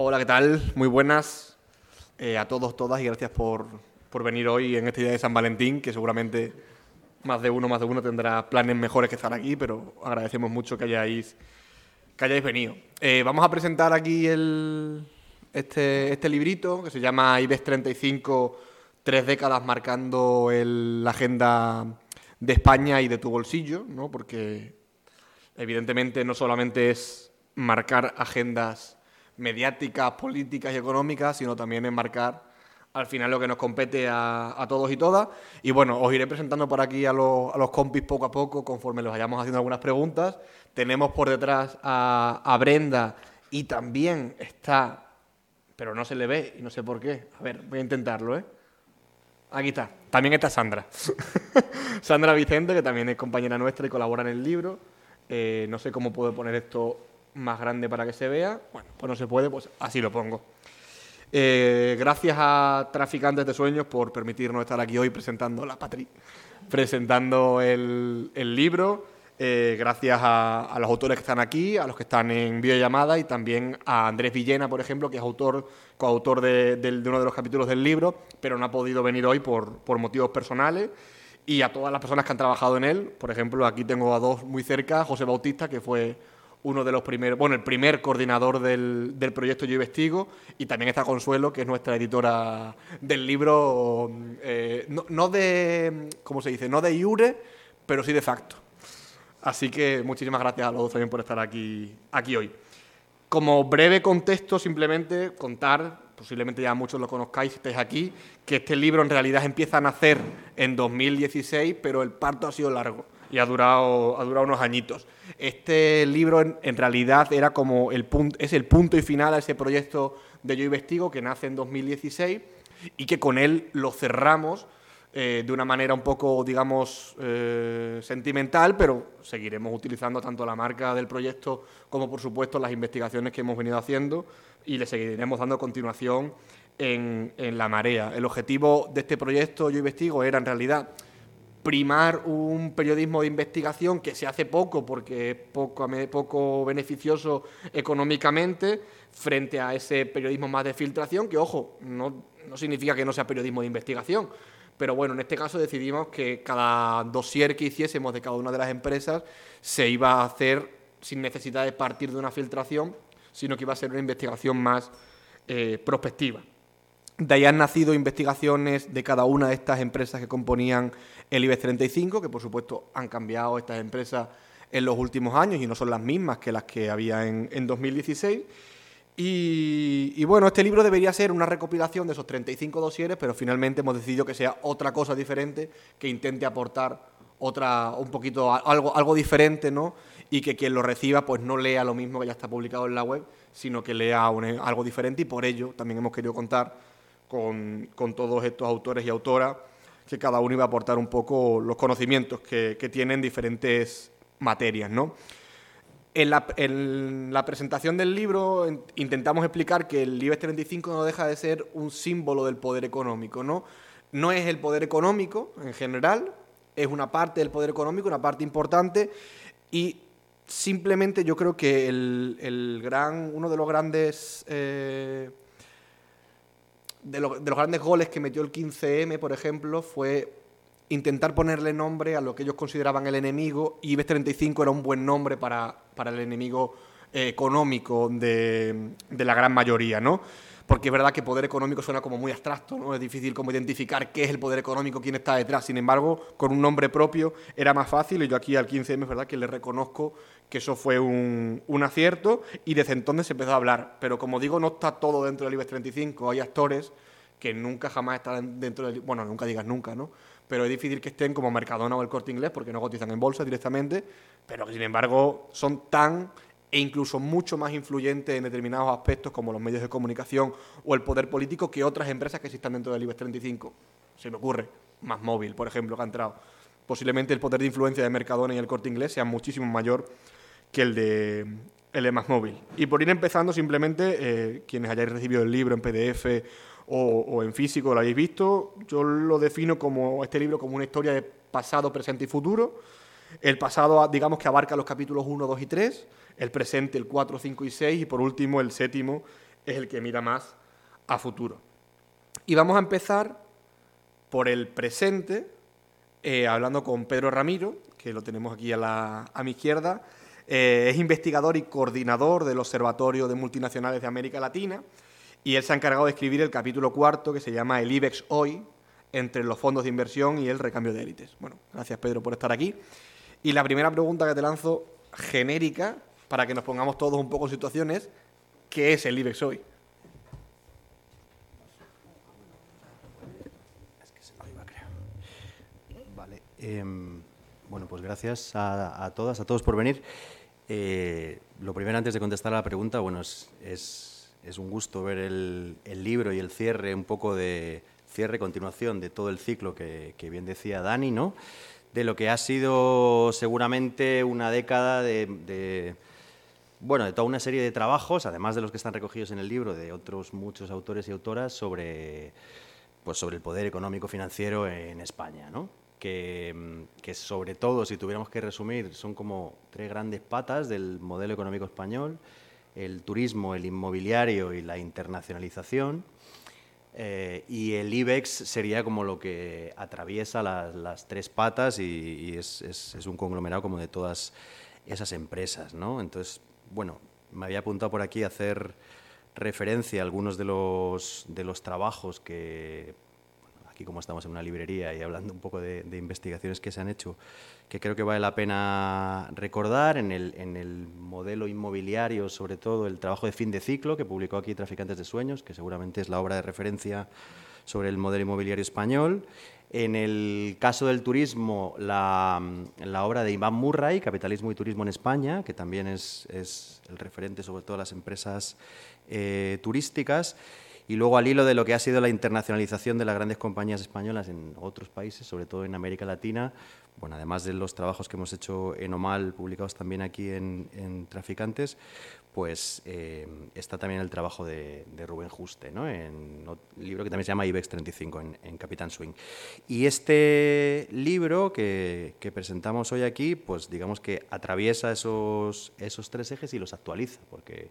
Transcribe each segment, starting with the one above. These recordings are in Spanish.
Hola, ¿qué tal? Muy buenas eh, a todos, todas y gracias por, por venir hoy en este día de San Valentín, que seguramente más de uno, más de uno tendrá planes mejores que estar aquí, pero agradecemos mucho que hayáis, que hayáis venido. Eh, vamos a presentar aquí el, este, este librito que se llama IBEX 35, tres décadas marcando el- la agenda de España y de tu bolsillo, ¿no? porque evidentemente no solamente es marcar agendas mediáticas, políticas y económicas, sino también es marcar al final lo que nos compete a, a todos y todas. Y bueno, os iré presentando por aquí a los, a los compis poco a poco, conforme los vayamos haciendo algunas preguntas. Tenemos por detrás a, a Brenda y también está, pero no se le ve y no sé por qué. A ver, voy a intentarlo, ¿eh? Aquí está. También está Sandra. Sandra Vicente, que también es compañera nuestra y colabora en el libro. Eh, no sé cómo puedo poner esto más grande para que se vea. Bueno, pues no se puede, pues así lo pongo. Eh, gracias a Traficantes de Sueños por permitirnos estar aquí hoy presentando la Patri, presentando el, el libro. Eh, gracias a, a los autores que están aquí, a los que están en videollamada y también a Andrés Villena, por ejemplo, que es autor, coautor de, del- de uno de los capítulos del libro, pero no ha podido venir hoy por, por motivos personales. Y a todas las personas que han trabajado en él, por ejemplo, aquí tengo a dos muy cerca, José Bautista, que fue uno de los primeros, bueno, el primer coordinador del, del proyecto Yo Investigo, y también está Consuelo, que es nuestra editora del libro, eh, no, no de, ¿cómo se dice? No de iure, pero sí de facto. Así que muchísimas gracias a los dos también por estar aquí, aquí hoy. Como breve contexto, simplemente contar, posiblemente ya muchos lo conozcáis si estáis aquí, que este libro en realidad empieza a nacer en 2016, pero el parto ha sido largo y ha durado, ha durado unos añitos. Este libro en, realidad era como el punto, es el punto y final a ese proyecto de Yo Investigo que nace en 2016 y que con él lo cerramos eh, de una manera un poco, digamos, eh, sentimental, pero seguiremos utilizando tanto la marca del proyecto como, por supuesto, las investigaciones que hemos venido haciendo y le seguiremos dando continuación en, en la marea. El objetivo de este proyecto, Yo Investigo, era en realidad primar un periodismo de investigación que se hace poco porque es poco, poco beneficioso económicamente frente a ese periodismo más de filtración, que ojo, no, no significa que no sea periodismo de investigación, pero bueno, en este caso decidimos que cada dossier que hiciésemos de cada una de las empresas se iba a hacer sin necesidad de partir de una filtración, sino que iba a ser una investigación más eh, prospectiva. De ahí han nacido investigaciones de cada una de estas empresas que componían el IBEX 35, que por supuesto han cambiado estas empresas en los últimos años y no son las mismas que las que había en, en 2016. Y, bueno, este libro debería ser una recopilación de esos 35 dosieres, pero finalmente hemos decidido que sea otra cosa diferente, que intente aportar otra, un poquito, algo, algo diferente, ¿no? Y que quien lo reciba, pues no lea lo mismo que ya está publicado en la web, sino que lea algo diferente y por ello también hemos querido contar con, con todos estos autores y autoras, que cada uno iba a aportar un poco los conocimientos que, que tienen diferentes materias, ¿no? En la, en la presentación del libro en- intentamos explicar que el IBEX 35 no deja de ser un símbolo del poder económico, ¿no? No es el poder económico en general, es una parte del poder económico, una parte importante, y simplemente yo creo que el, el gran, uno de los grandes eh, de, de los grandes goles que metió el 15M, por ejemplo, fue intentar ponerle nombre a lo que ellos consideraban el enemigo y IBEX 35 era un buen nombre para, para el enemigo eh, económico de, de la gran mayoría, ¿no? Porque es verdad que poder económico suena como muy abstracto, ¿no? Es difícil como identificar qué es el poder económico, quién está detrás. Sin embargo, con un nombre propio era más fácil y yo aquí al 15M es verdad que le reconozco que eso fue un, un acierto y desde entonces se empezó a hablar. Pero como digo, no está todo dentro del IBEX 35. Hay actores que nunca jamás estarán dentro del... Bueno, nunca digas nunca, ¿no? Pero es difícil que estén como Mercadona o el Corte Inglés porque no cotizan en bolsa directamente, pero que sin embargo son tan e incluso mucho más influyentes en determinados aspectos como los medios de comunicación o el poder político que otras empresas que están dentro del IBEX 35. Se me ocurre, más móvil, por ejemplo, que ha entrado. Posiblemente el poder de influencia de Mercadona y el Corte Inglés sea muchísimo mayor que el de el de más móvil. Y por ir empezando, simplemente, eh, quienes hayáis recibido el libro en PDF o, o en físico lo hayáis visto, yo lo defino como este libro como una historia de pasado, presente y futuro. El pasado, digamos que abarca los capítulos 1, 2 y 3, el presente, el 4, 5 y 6, y por último, el séptimo, es el que mira más a futuro. Y vamos a empezar por el presente, eh, hablando con Pedro Ramiro, que lo tenemos aquí a, mi izquierda. Eh, es investigador y coordinador del Observatorio de Multinacionales de América Latina y él se ha encargado de escribir el capítulo cuarto que se llama El IBEX hoy, entre los fondos de inversión y el recambio de élites. Bueno, gracias Pedro por estar aquí. Y la primera pregunta que te lanzo, genérica, para que nos pongamos todos un poco en situaciones, ¿qué es el IBEX hoy? Vale. Em, bueno, pues gracias a, todas, a todos por venir. Eh, lo primero, antes de contestar a la pregunta, bueno, es, un gusto ver el libro y el cierre un poco de cierre, continuación de todo el ciclo que, bien decía Dani, ¿no? de lo que ha sido seguramente una década de, bueno, de toda una serie de trabajos, además de los que están recogidos en el libro, de otros muchos autores y autoras sobre, pues sobre el poder económico financiero en España, ¿no? que, que sobre todo, si tuviéramos que resumir, son como tres grandes patas del modelo económico español, el turismo, el inmobiliario y la internacionalización. Eh, y el IBEX sería como lo que atraviesa las, tres patas y, es, es, un conglomerado como de todas esas empresas, ¿no? Entonces, bueno, me había apuntado por aquí a hacer referencia a algunos de los, de los trabajos que aquí como estamos en una librería y hablando un poco de, investigaciones que se han hecho, que creo que vale la pena recordar en el, en el modelo inmobiliario, sobre todo el trabajo de fin de ciclo que publicó aquí Traficantes de Sueños, que seguramente es la obra de referencia sobre el modelo inmobiliario español. En el caso del turismo, la, obra de Iván Murray, Capitalismo y Turismo en España, que también es, el referente sobre todo las empresas eh, turísticas. Y luego al hilo de lo que ha sido la internacionalización de las grandes compañías españolas en otros países, sobre todo en América Latina, bueno, además de los trabajos que hemos hecho en Omal, publicados también aquí en, Traficantes, pues eh, está también el trabajo de, Rubén Juste, ¿no? en un libro que también se llama IBEX 35, en, en Capitán Swing. Y este libro que, presentamos hoy aquí, pues digamos que atraviesa esos, esos tres ejes y los actualiza, porque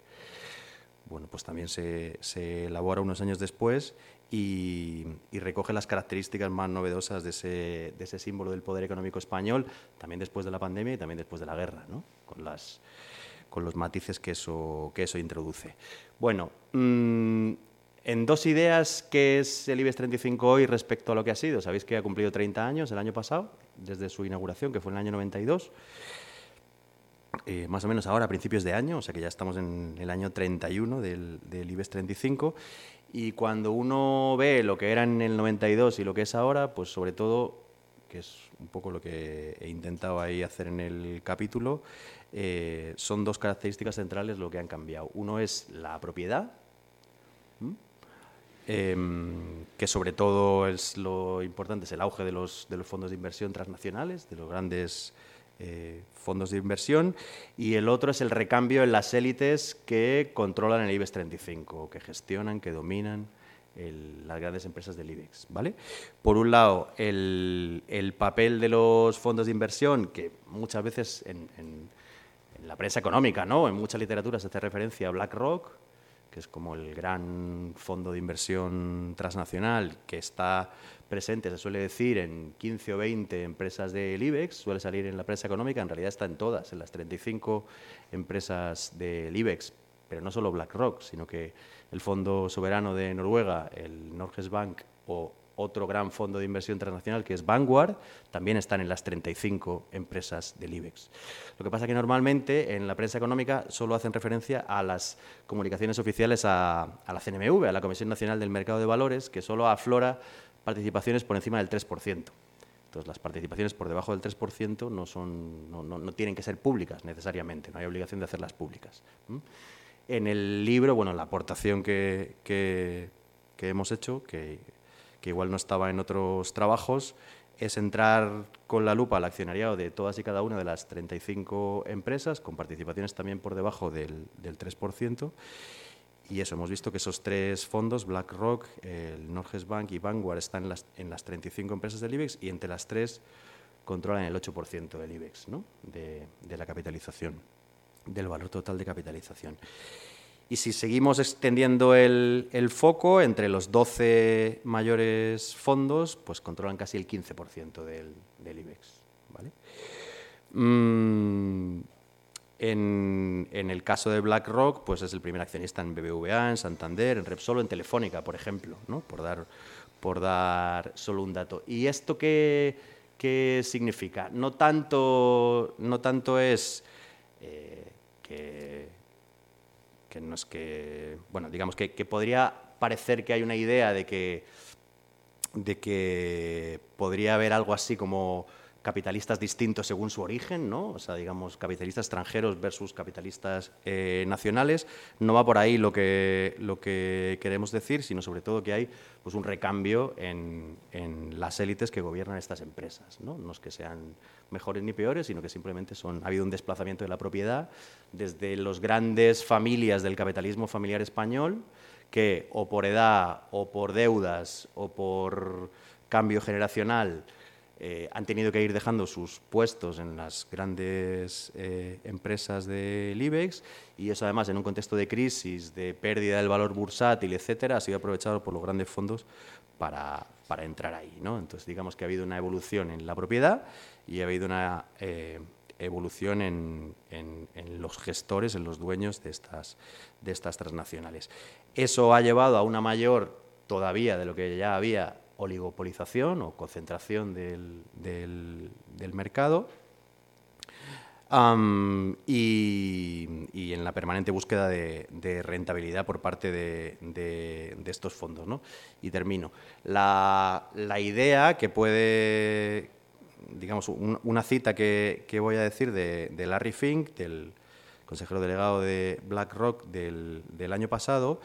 bueno, pues también se, elabora unos años después y, recoge las características más novedosas de ese, símbolo del poder económico español, también después de la pandemia y también después de la guerra, ¿no? con, las, con los matices que eso, que eso introduce. Bueno, mm, en dos ideas, ¿qué es el IBEX 35 hoy respecto a lo que ha sido? Sabéis que ha cumplido 30 años el año pasado, desde su inauguración, que fue en el año 92. Eh, más o menos ahora, a principios de año, o sea que ya estamos en el año 31 del, del IBEX 35. Y cuando uno ve lo que era en el 92 y lo que es ahora, pues sobre todo, que es un poco lo que he intentado ahí hacer en el capítulo, eh, son dos características centrales lo que han cambiado. Uno es la propiedad, em, que sobre todo es lo importante, es el auge de los, de los fondos de inversión transnacionales, de los grandes eh, fondos de inversión, y el otro es el recambio en las élites que controlan el IBEX 35, que gestionan, que dominan las grandes empresas del IBEX. ¿vale? Por un lado, el, papel de los fondos de inversión, que muchas veces en, en, la prensa económica, ¿no? en mucha literatura se hace referencia a BlackRock, que es como el gran fondo de inversión transnacional que está presente, se suele decir, en 15 o 20 empresas del IBEX, suele salir en la prensa económica, en realidad está en todas, en las 35 empresas del IBEX, pero no solo BlackRock, sino que el Fondo Soberano de Noruega, el Norges Bank o otro gran fondo de inversión internacional que es Vanguard, también están en las 35 empresas del IBEX. Lo que pasa es que normalmente en la prensa económica solo hacen referencia a las comunicaciones oficiales a, la CNMV, a la Comisión Nacional del Mercado de Valores, que solo aflora participaciones por encima del 3%. Entonces, las participaciones por debajo del 3% no, son, no, tienen que ser públicas necesariamente, no hay obligación de hacerlas públicas. En el libro, bueno, la aportación que, hemos hecho, que, igual no estaba en otros trabajos, es entrar con la lupa al accionariado de todas y cada una de las 35 empresas, con participaciones también por debajo del, del 3%, y eso, hemos visto que esos tres fondos, BlackRock, el Norges Bank y Vanguard, están en las, en las 35 empresas del IBEX y entre las tres controlan el 8% del IBEX, ¿no? de, la capitalización, del valor total de capitalización. Y si seguimos extendiendo el, foco, entre los 12 mayores fondos, pues controlan casi el 15% del, del, IBEX. ¿vale? Mm, en, el caso de BlackRock, pues es el primer accionista en BBVA, en Santander, en Repsol, en Telefónica, por ejemplo, ¿no? por, dar, por dar solo un dato. ¿Y esto qué, qué significa? No tanto, no tanto es eh, que que no es que, bueno, digamos que, podría parecer que hay una idea de que, de que podría haber algo así como capitalistas distintos según su origen, ¿no? O sea, digamos, capitalistas extranjeros versus capitalistas eh, nacionales. No va por ahí lo que, lo que queremos decir, sino sobre todo que hay pues, un recambio en, en las élites que gobiernan estas empresas, ¿no? No es que sean mejores ni peores, sino que simplemente son, ha habido un desplazamiento de la propiedad desde las grandes familias del capitalismo familiar español, que o por edad, o por deudas, o por cambio generacional, eh, han tenido que ir dejando sus puestos en las grandes eh, empresas del IBEX y eso además en un contexto de crisis, de pérdida del valor bursátil, etcétera, ha sido aprovechado por los grandes fondos para, para entrar ahí. ¿no? Entonces digamos que ha habido una evolución en la propiedad y ha habido una eh, evolución en, los gestores, en los dueños de estas, de estas transnacionales. Eso ha llevado a una mayor todavía de lo que ya había oligopolización o concentración del, del, mercado. y, en la permanente búsqueda de, rentabilidad por parte de, estos fondos. ¿no? Y termino. La, la, idea que puede, digamos, una cita que, voy a decir de, Larry Fink, del consejero delegado de BlackRock del, del año pasado,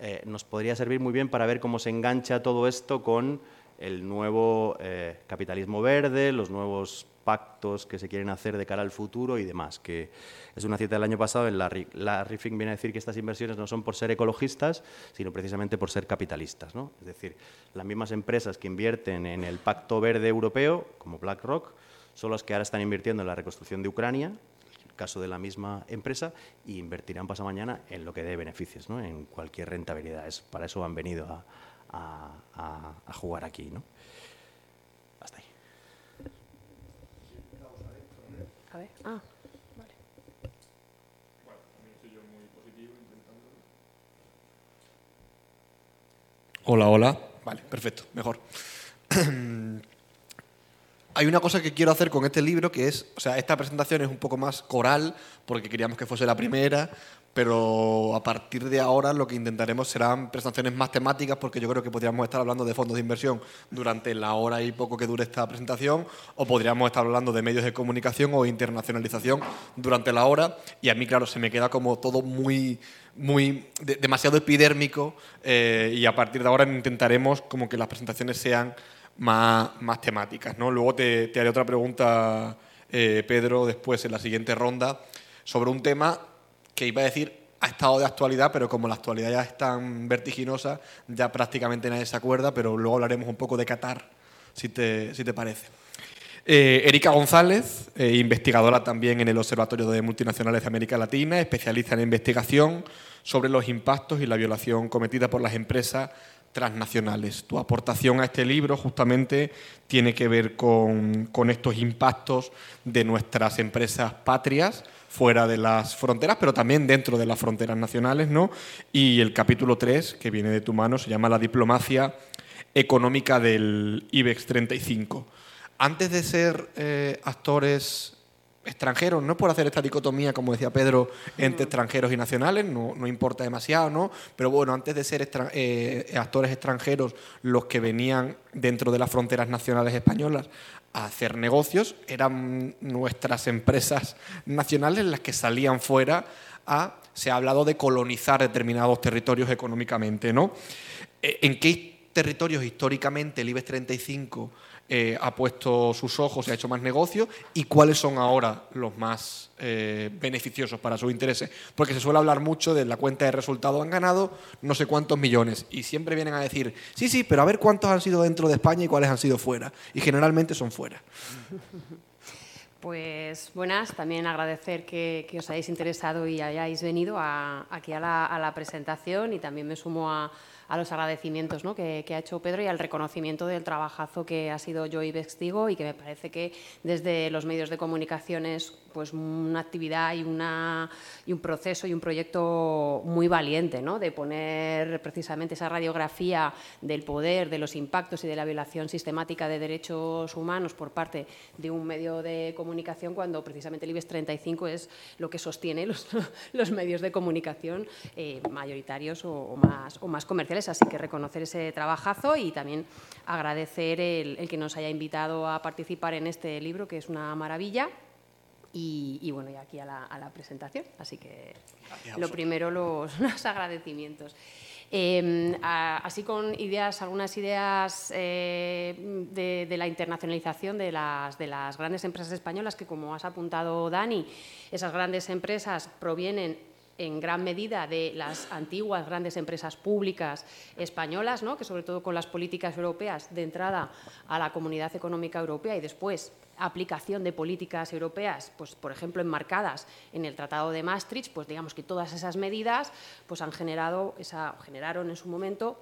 eh, nos podría servir muy bien para ver cómo se engancha todo esto con el nuevo eh, capitalismo verde, los nuevos pactos que se quieren hacer de cara al futuro y demás, que es una cita del año pasado en la, la viene a decir que estas inversiones no son por ser ecologistas, sino precisamente por ser capitalistas. ¿no? Es decir, las mismas empresas que invierten en el Pacto Verde Europeo, como BlackRock, son las que ahora están invirtiendo en la reconstrucción de Ucrania, caso de la misma empresa, y invertirán pasado mañana en lo que dé beneficios, ¿no? en cualquier rentabilidad. Es, para eso han venido a, a jugar aquí. ¿no? Ah, hola, hola. Vale, perfecto, mejor. Hay una cosa que quiero hacer con este libro que es, o sea, esta presentación es un poco más coral porque queríamos que fuese la primera, pero a partir de ahora lo que intentaremos serán presentaciones más temáticas porque yo creo que podríamos estar hablando de fondos de inversión durante la hora y poco que dure esta presentación o podríamos estar hablando de medios de comunicación o internacionalización durante la hora. Y a mí claro se me queda como todo muy muy demasiado epidérmico eh, y a partir de ahora intentaremos como que las presentaciones sean más, temáticas. ¿no? Luego te, haré otra pregunta, eh, Pedro, después en la siguiente ronda sobre un tema que iba a decir ha estado de actualidad, pero como la actualidad ya es tan vertiginosa, ya prácticamente nadie se acuerda, pero luego hablaremos un poco de Qatar, si te, si te parece. Eh, Erika González, eh, investigadora también en el Observatorio de Multinacionales de América Latina, especialista en investigación sobre los impactos y la violación cometida por las empresas transnacionales. Tu aportación a este libro justamente tiene que ver con, con estos impactos de nuestras empresas patrias fuera de las fronteras, pero también dentro de las fronteras nacionales, ¿no? Y el capítulo 3, que viene de tu mano, se llama La diplomacia económica del IBEX 35. Antes de ser eh, actores extranjeros, no por hacer esta dicotomía, como decía Pedro, entre extranjeros y nacionales, no, no importa demasiado, ¿no? Pero bueno, antes de ser eh, actores extranjeros, los que venían dentro de las fronteras nacionales españolas a hacer negocios, eran nuestras empresas nacionales las que salían fuera a, se ha hablado de colonizar determinados territorios económicamente, ¿no? Eh, ¿En qué territorios históricamente el IBEX 35 eh, ha puesto sus ojos y ha hecho más negocio y cuáles son ahora los más eh, beneficiosos para sus intereses. Porque se suele hablar mucho de la cuenta de resultados han ganado no sé cuántos millones y siempre vienen a decir, sí, sí, pero a ver cuántos han sido dentro de España y cuáles han sido fuera. Y generalmente son fuera. Pues buenas, también agradecer que, os hayáis interesado y hayáis venido aquí a la presentación y también me sumo a, a los agradecimientos que, ha hecho Pedro y al reconocimiento del trabajazo que ha sido Joy Vestigo y que me parece que desde los medios de comunicación es pues, una actividad y, una, y un proceso y un proyecto muy valiente ¿no? de poner precisamente esa radiografía del poder, de los impactos y de la violación sistemática de derechos humanos por parte de un medio de comunicación cuando precisamente el IBEX 35 es lo que sostiene los, los medios de comunicación eh, mayoritarios o, más, o más comerciales así que reconocer ese trabajazo y también agradecer el, que nos haya invitado a participar en este libro, que es una maravilla. Y, bueno, y aquí a la, presentación. Así que lo primero, los, agradecimientos. Em, así con ideas, algunas ideas eh, de, de, la internacionalización de las, de las grandes empresas españolas, que como has apuntado, Dani, esas grandes empresas provienen en gran medida de las antiguas grandes empresas públicas españolas, ¿no? que sobre todo con las políticas europeas de entrada a la Comunidad Económica Europea y después aplicación de políticas europeas, pues, por ejemplo, enmarcadas en el Tratado de Maastricht, pues digamos que todas esas medidas pues, han generado esa, generaron en su momento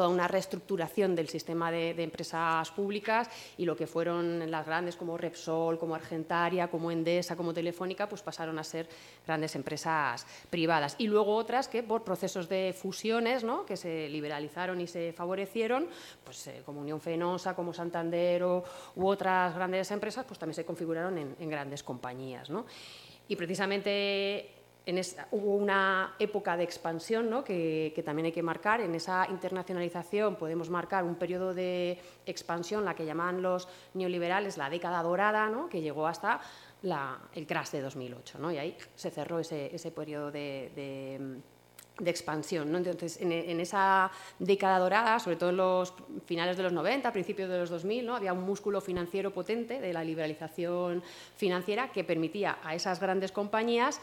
toda una reestructuración del sistema de, empresas públicas y lo que fueron las grandes como Repsol, como Argentaria, como Endesa, como Telefónica, pues pasaron a ser grandes empresas privadas. Y luego otras que por procesos de fusiones, ¿no? que se liberalizaron y se favorecieron, pues eh, como Unión Fenosa, como Santander u otras grandes empresas, pues también se configuraron en, en grandes compañías. ¿no? Y precisamente hubo una época de expansión que, también hay que marcar. En esa internacionalización podemos marcar un periodo de expansión, la que llaman los neoliberales la década dorada, que llegó hasta el crash de 2008. Y ahí se cerró ese, periodo de, expansión. Entonces, en, esa década dorada, sobre todo en los finales de los 90, principios de los 2000, ¿no? había un músculo financiero potente de la liberalización financiera que permitía a esas grandes compañías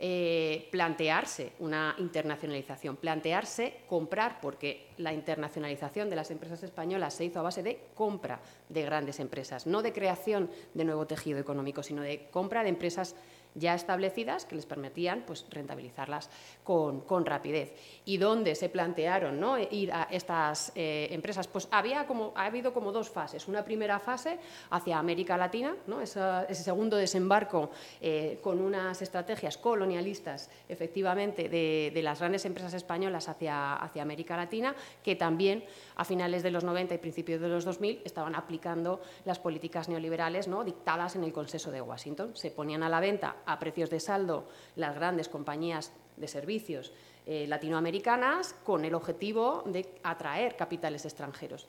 eh, plantearse una internacionalización, plantearse comprar, porque la internacionalización de las empresas españolas se hizo a base de compra de grandes empresas, no de creación de nuevo tejido económico, sino de compra de empresas ya establecidas que les permitían pues, rentabilizarlas con, rapidez. ¿Y dónde se plantearon ¿no? ir a estas eh, empresas? Pues había como, ha habido como dos fases. Una primera fase hacia América Latina, ¿no? ese segundo desembarco eh, con unas estrategias colonialistas, efectivamente, de, las grandes empresas españolas hacia, hacia América Latina, que también a finales de los 90 y principios de los 2000 estaban aplicando las políticas neoliberales ¿no? dictadas en el Consenso de Washington. Se ponían a la venta a precios de saldo las grandes compañías de servicios eh, latinoamericanas con el objetivo de atraer capitales extranjeros.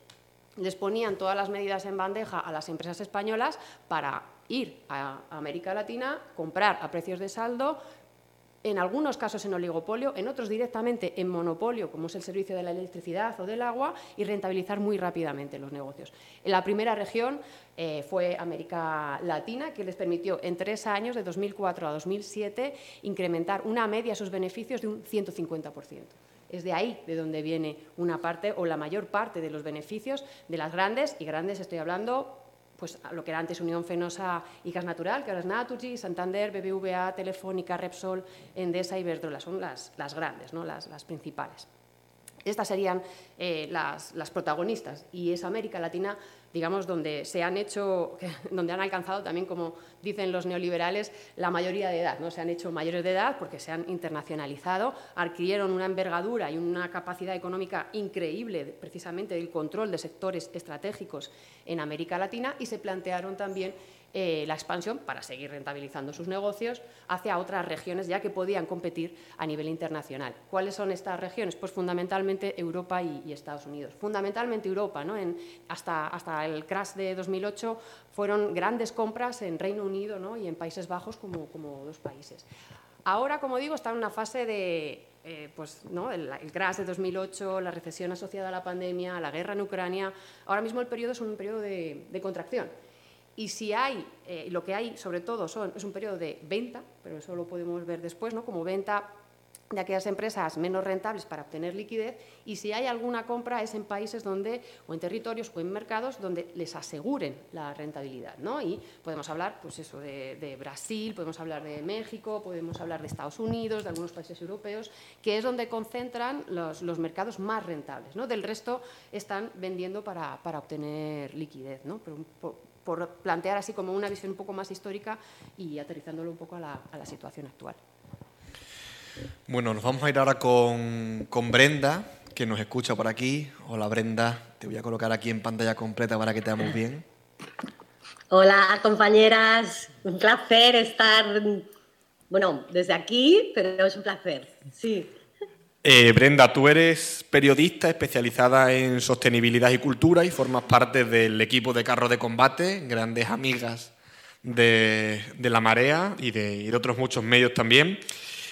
Les ponían todas las medidas en bandeja a las empresas españolas para ir a América Latina, comprar a precios de saldo, en algunos casos en oligopolio, en otros directamente en monopolio, como es el servicio de la electricidad o del agua, y rentabilizar muy rápidamente los negocios. En la primera región eh, fue América Latina, que les permitió en tres años, de 2004 a 2007, incrementar una media sus beneficios de un 150%. Es de ahí de donde viene una parte o la mayor parte de los beneficios de las grandes, y grandes estoy hablando pues, lo que era antes Unión Fenosa y Gas Natural, que ahora es Naturgy, Santander, BBVA, Telefónica, Repsol, Endesa y Iberdrola. Son las, las grandes, ¿no? las, las principales. Estas serían eh, las, las, protagonistas y es América Latina digamos, donde se han hecho, donde han alcanzado también, como dicen los neoliberales, la mayoría de edad. ¿no? Se han hecho mayores de edad porque se han internacionalizado, adquirieron una envergadura y una capacidad económica increíble, precisamente del control de sectores estratégicos en América Latina, y se plantearon también eh, la expansión para seguir rentabilizando sus negocios hacia otras regiones ya que podían competir a nivel internacional. ¿Cuáles son estas regiones? Pues fundamentalmente Europa y, Estados Unidos. Fundamentalmente Europa, ¿no? hasta, hasta el crash de 2008 fueron grandes compras en Reino Unido y en Países Bajos como, como dos países. Ahora, como digo, está en una fase de eh, pues, ¿no? el, crash de 2008, la recesión asociada a la pandemia, la guerra en Ucrania. Ahora mismo el periodo es un periodo de contracción. Y si hay, eh, lo que hay sobre todo son, es un periodo de venta, pero eso lo podemos ver después, ¿no? como venta de aquellas empresas menos rentables para obtener liquidez y si hay alguna compra es en países donde o en territorios o en mercados donde les aseguren la rentabilidad, ¿no? Y podemos hablar, pues eso, de, Brasil, podemos hablar de México, podemos hablar de Estados Unidos, de algunos países europeos, que es donde concentran los, mercados más rentables, ¿no? Del resto están vendiendo para, obtener liquidez, ¿no? Plantear así como una visión un poco más histórica y aterrizándolo un poco a la situación actual. Bueno, nos vamos a ir ahora con, Brenda, que nos escucha por aquí. Hola Brenda, te voy a colocar aquí en pantalla completa para que te veamos bien. Hola compañeras, un placer estar, bueno, desde aquí, pero es un placer, sí. Eh, Brenda, tú eres periodista especializada en sostenibilidad y cultura y formas parte del equipo de carro de combate, grandes amigas de, La Marea y de otros muchos medios también.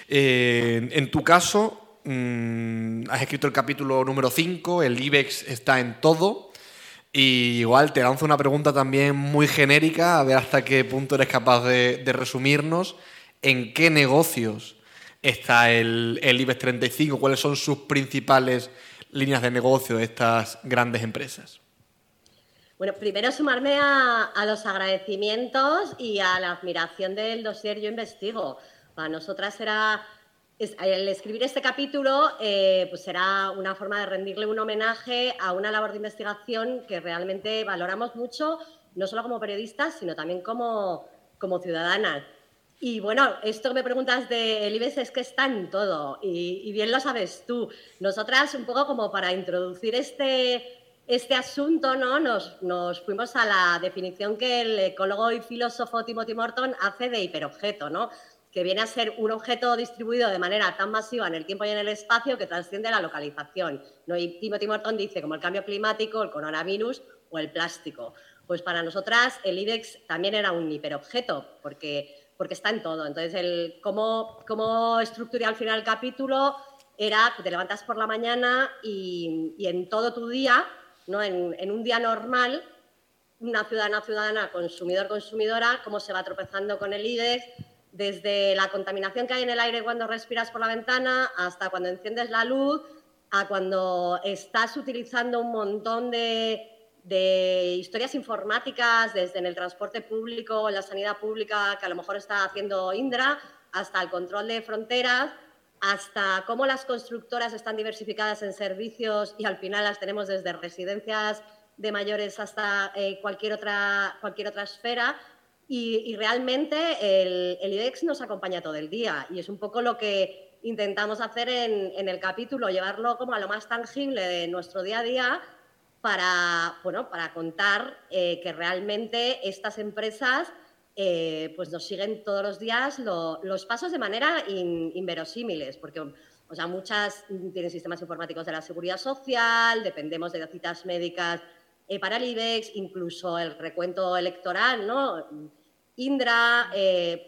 Eh, en tu caso, mm, has escrito el capítulo número 5, el IBEX está en todo. Y igual te lanzo una pregunta también muy genérica, a ver hasta qué punto eres capaz de, resumirnos. ¿En qué negocios está el, IBEX 35? ¿Cuáles son sus principales líneas de negocio de estas grandes empresas? Bueno, primero sumarme a, a, los agradecimientos y a la admiración del dossier Yo Investigo. Para nosotras era, el escribir este capítulo eh, pues será una forma de rendirle un homenaje a una labor de investigación que realmente valoramos mucho, no solo como periodistas, sino también como, como ciudadanas. Y bueno, esto que me preguntas del IBEX es que está en todo, y, bien lo sabes tú. Nosotras, un poco como para introducir este, este asunto, ¿no? Nos, nos, fuimos a la definición que el ecólogo y filósofo Timothy Morton hace de hiperobjeto, ¿no? que viene a ser un objeto distribuido de manera tan masiva en el tiempo y en el espacio que trasciende la localización. ¿no? Y Timothy Morton dice, como el cambio climático, el coronavirus o el plástico. Pues para nosotras el IBEX también era un hiperobjeto, porque, porque está en todo. Entonces, el, cómo, cómo estructuré al final el capítulo era que te levantas por la mañana y, en todo tu día, ¿no? en, en un día normal, una ciudadana ciudadana, consumidor consumidora, cómo se va tropezando con el IBEX, desde la contaminación que hay en el aire cuando respiras por la ventana hasta cuando enciendes la luz, a cuando estás utilizando un montón de, historias informáticas, desde en el transporte público, en la sanidad pública, que a lo mejor está haciendo Indra, hasta el control de fronteras, hasta cómo las constructoras están diversificadas en servicios y al final las tenemos desde residencias de mayores hasta eh, cualquier, otra, cualquier otra esfera. Y, realmente el, el, IDEX nos acompaña todo el día y es un poco lo que intentamos hacer en, el capítulo, llevarlo como a lo más tangible de nuestro día a día para, bueno, para contar eh, que realmente estas empresas eh, pues nos siguen todos los días los pasos de manera inverosímiles, porque o sea, muchas tienen sistemas informáticos de la seguridad social, dependemos de citas médicas eh, para el IBEX, incluso el recuento electoral, ¿no? Indra,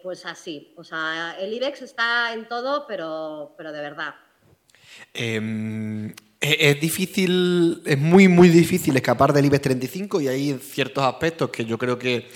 pues así. O sea, el IBEX está en todo, pero, pero de verdad. Em, es difícil, es muy, muy difícil escapar del IBEX 35 y hay ciertos aspectos que yo creo que,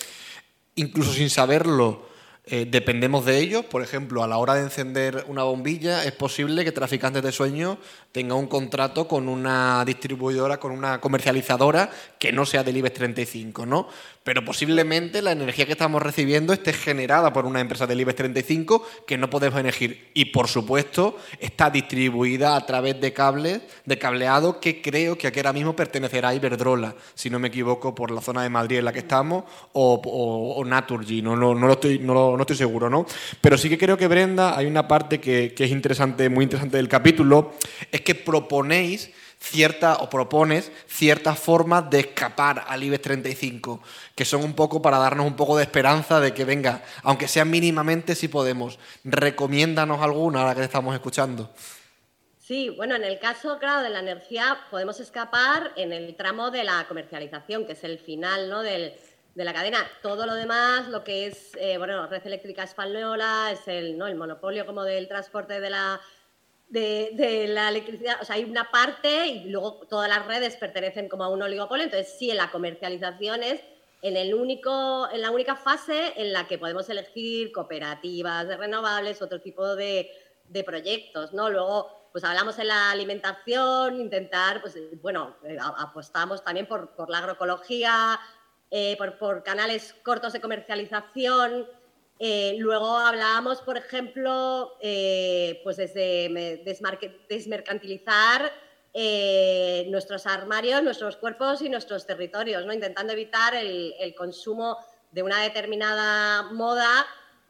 incluso sin saberlo, eh, dependemos de ellos. Por ejemplo, a la hora de encender una bombilla, es posible que traficantes de sueños tenga un contrato con una distribuidora, con una comercializadora que no sea del IBEX 35, ¿no? Pero posiblemente la energía que estamos recibiendo esté generada por una empresa del IBEX 35 que no podemos elegir. Y por supuesto está distribuida a través de cables, de cableado que creo que aquí ahora mismo pertenecerá a Iberdrola, si no me equivoco, por la zona de Madrid en la que estamos, o, Naturgy, no, no, lo estoy, no, estoy seguro, ¿no? Pero sí que creo que Brenda, hay una parte que, que es interesante, muy interesante del capítulo, es que proponéis cierta, o propones ciertas formas de escapar al IBEX 35, que son un poco para darnos un poco de esperanza de que venga, aunque sea mínimamente si podemos. Recomiéndanos alguna a la que estamos escuchando. Sí, bueno, en el caso, claro, de la energía podemos escapar en el tramo de la comercialización, que es el final ¿no? de la cadena. Todo lo demás, lo que es, eh, bueno, Red Eléctrica Española, es el, ¿no? el monopolio como del transporte de la de, la electricidad, o sea, hay una parte y luego todas las redes pertenecen como a un oligopolio, entonces sí, la comercialización es en, el único, en la única fase en la que podemos elegir cooperativas de renovables, otro tipo de, proyectos, ¿no? Luego, pues hablamos en la alimentación, intentar, pues bueno, eh, apostamos también por, la agroecología, eh, por, canales cortos de comercialización. Eh, luego hablábamos, por ejemplo, pues desde desmercantilizar nuestros armarios, nuestros cuerpos y nuestros territorios, intentando evitar el, consumo de una determinada moda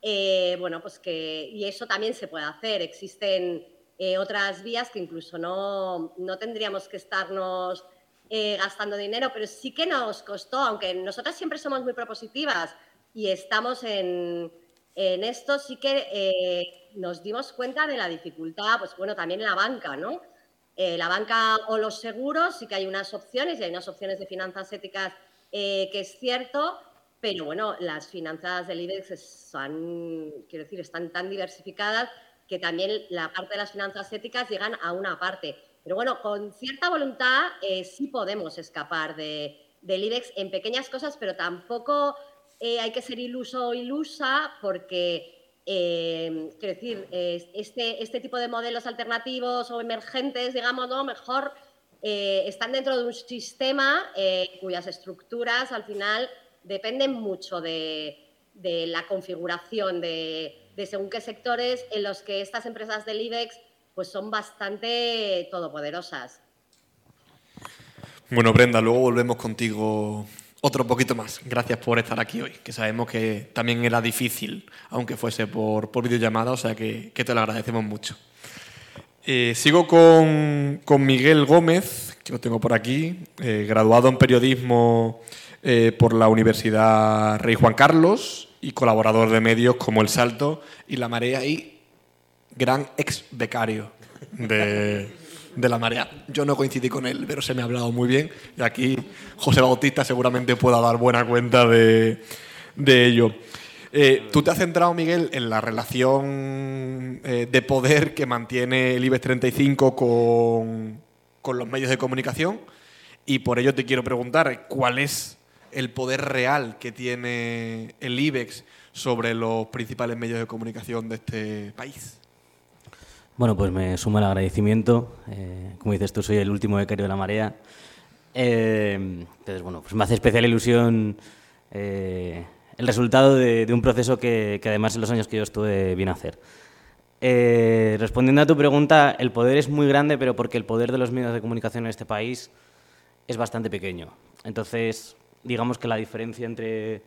eh, bueno, pues que, y eso también se puede hacer. Existen eh, otras vías que incluso no, no tendríamos que estarnos eh, gastando dinero, pero sí que nos costó, aunque nosotras siempre somos muy propositivas y estamos en, en esto, sí que nos dimos cuenta de la dificultad, pues bueno, también en la banca, ¿no? la banca o los seguros, sí que hay unas opciones y hay unas opciones de finanzas éticas que es cierto, pero bueno, las finanzas del IBEX son, quiero decir, están tan diversificadas que también la parte de las finanzas éticas llegan a una parte. Pero bueno, con cierta voluntad eh, sí podemos escapar de, del IBEX en pequeñas cosas, pero tampoco eh, hay que ser iluso o ilusa porque, eh, quiero decir, este, este tipo de modelos alternativos o emergentes, digamos, ¿no? mejor están dentro de un sistema cuyas estructuras al final dependen mucho de, la configuración de, según qué sectores en los que estas empresas del IBEX pues son bastante todopoderosas. Bueno, Brenda, luego volvemos contigo otro poquito más. Gracias por estar aquí hoy, que sabemos que también era difícil, aunque fuese por, por videollamada, o sea que, te lo agradecemos mucho. Eh, sigo con, Miguel Gómez, que lo tengo por aquí, eh, graduado en periodismo eh, por la Universidad Rey Juan Carlos y colaborador de medios como El Salto y La Marea y gran ex becario de, La Marea. Yo no coincidí con él, pero se me ha hablado muy bien y aquí José Bautista seguramente pueda dar buena cuenta de, ello. Eh, tú te has centrado, Miguel, en la relación eh, de poder que mantiene el IBEX 35 con, con los medios de comunicación y por ello te quiero preguntar cuál es el poder real que tiene el IBEX sobre los principales medios de comunicación de este país. Bueno, pues me suma el agradecimiento. Eh, como dices tú, soy el último becario de la marea. Eh, entonces, bueno, pues me hace especial ilusión eh, el resultado de, un proceso que, que, además en los años que yo estuve bien a hacer. respondiendo a tu pregunta, el poder es muy grande, pero porque el poder de los medios de comunicación en este país es bastante pequeño. Entonces, digamos que la diferencia entre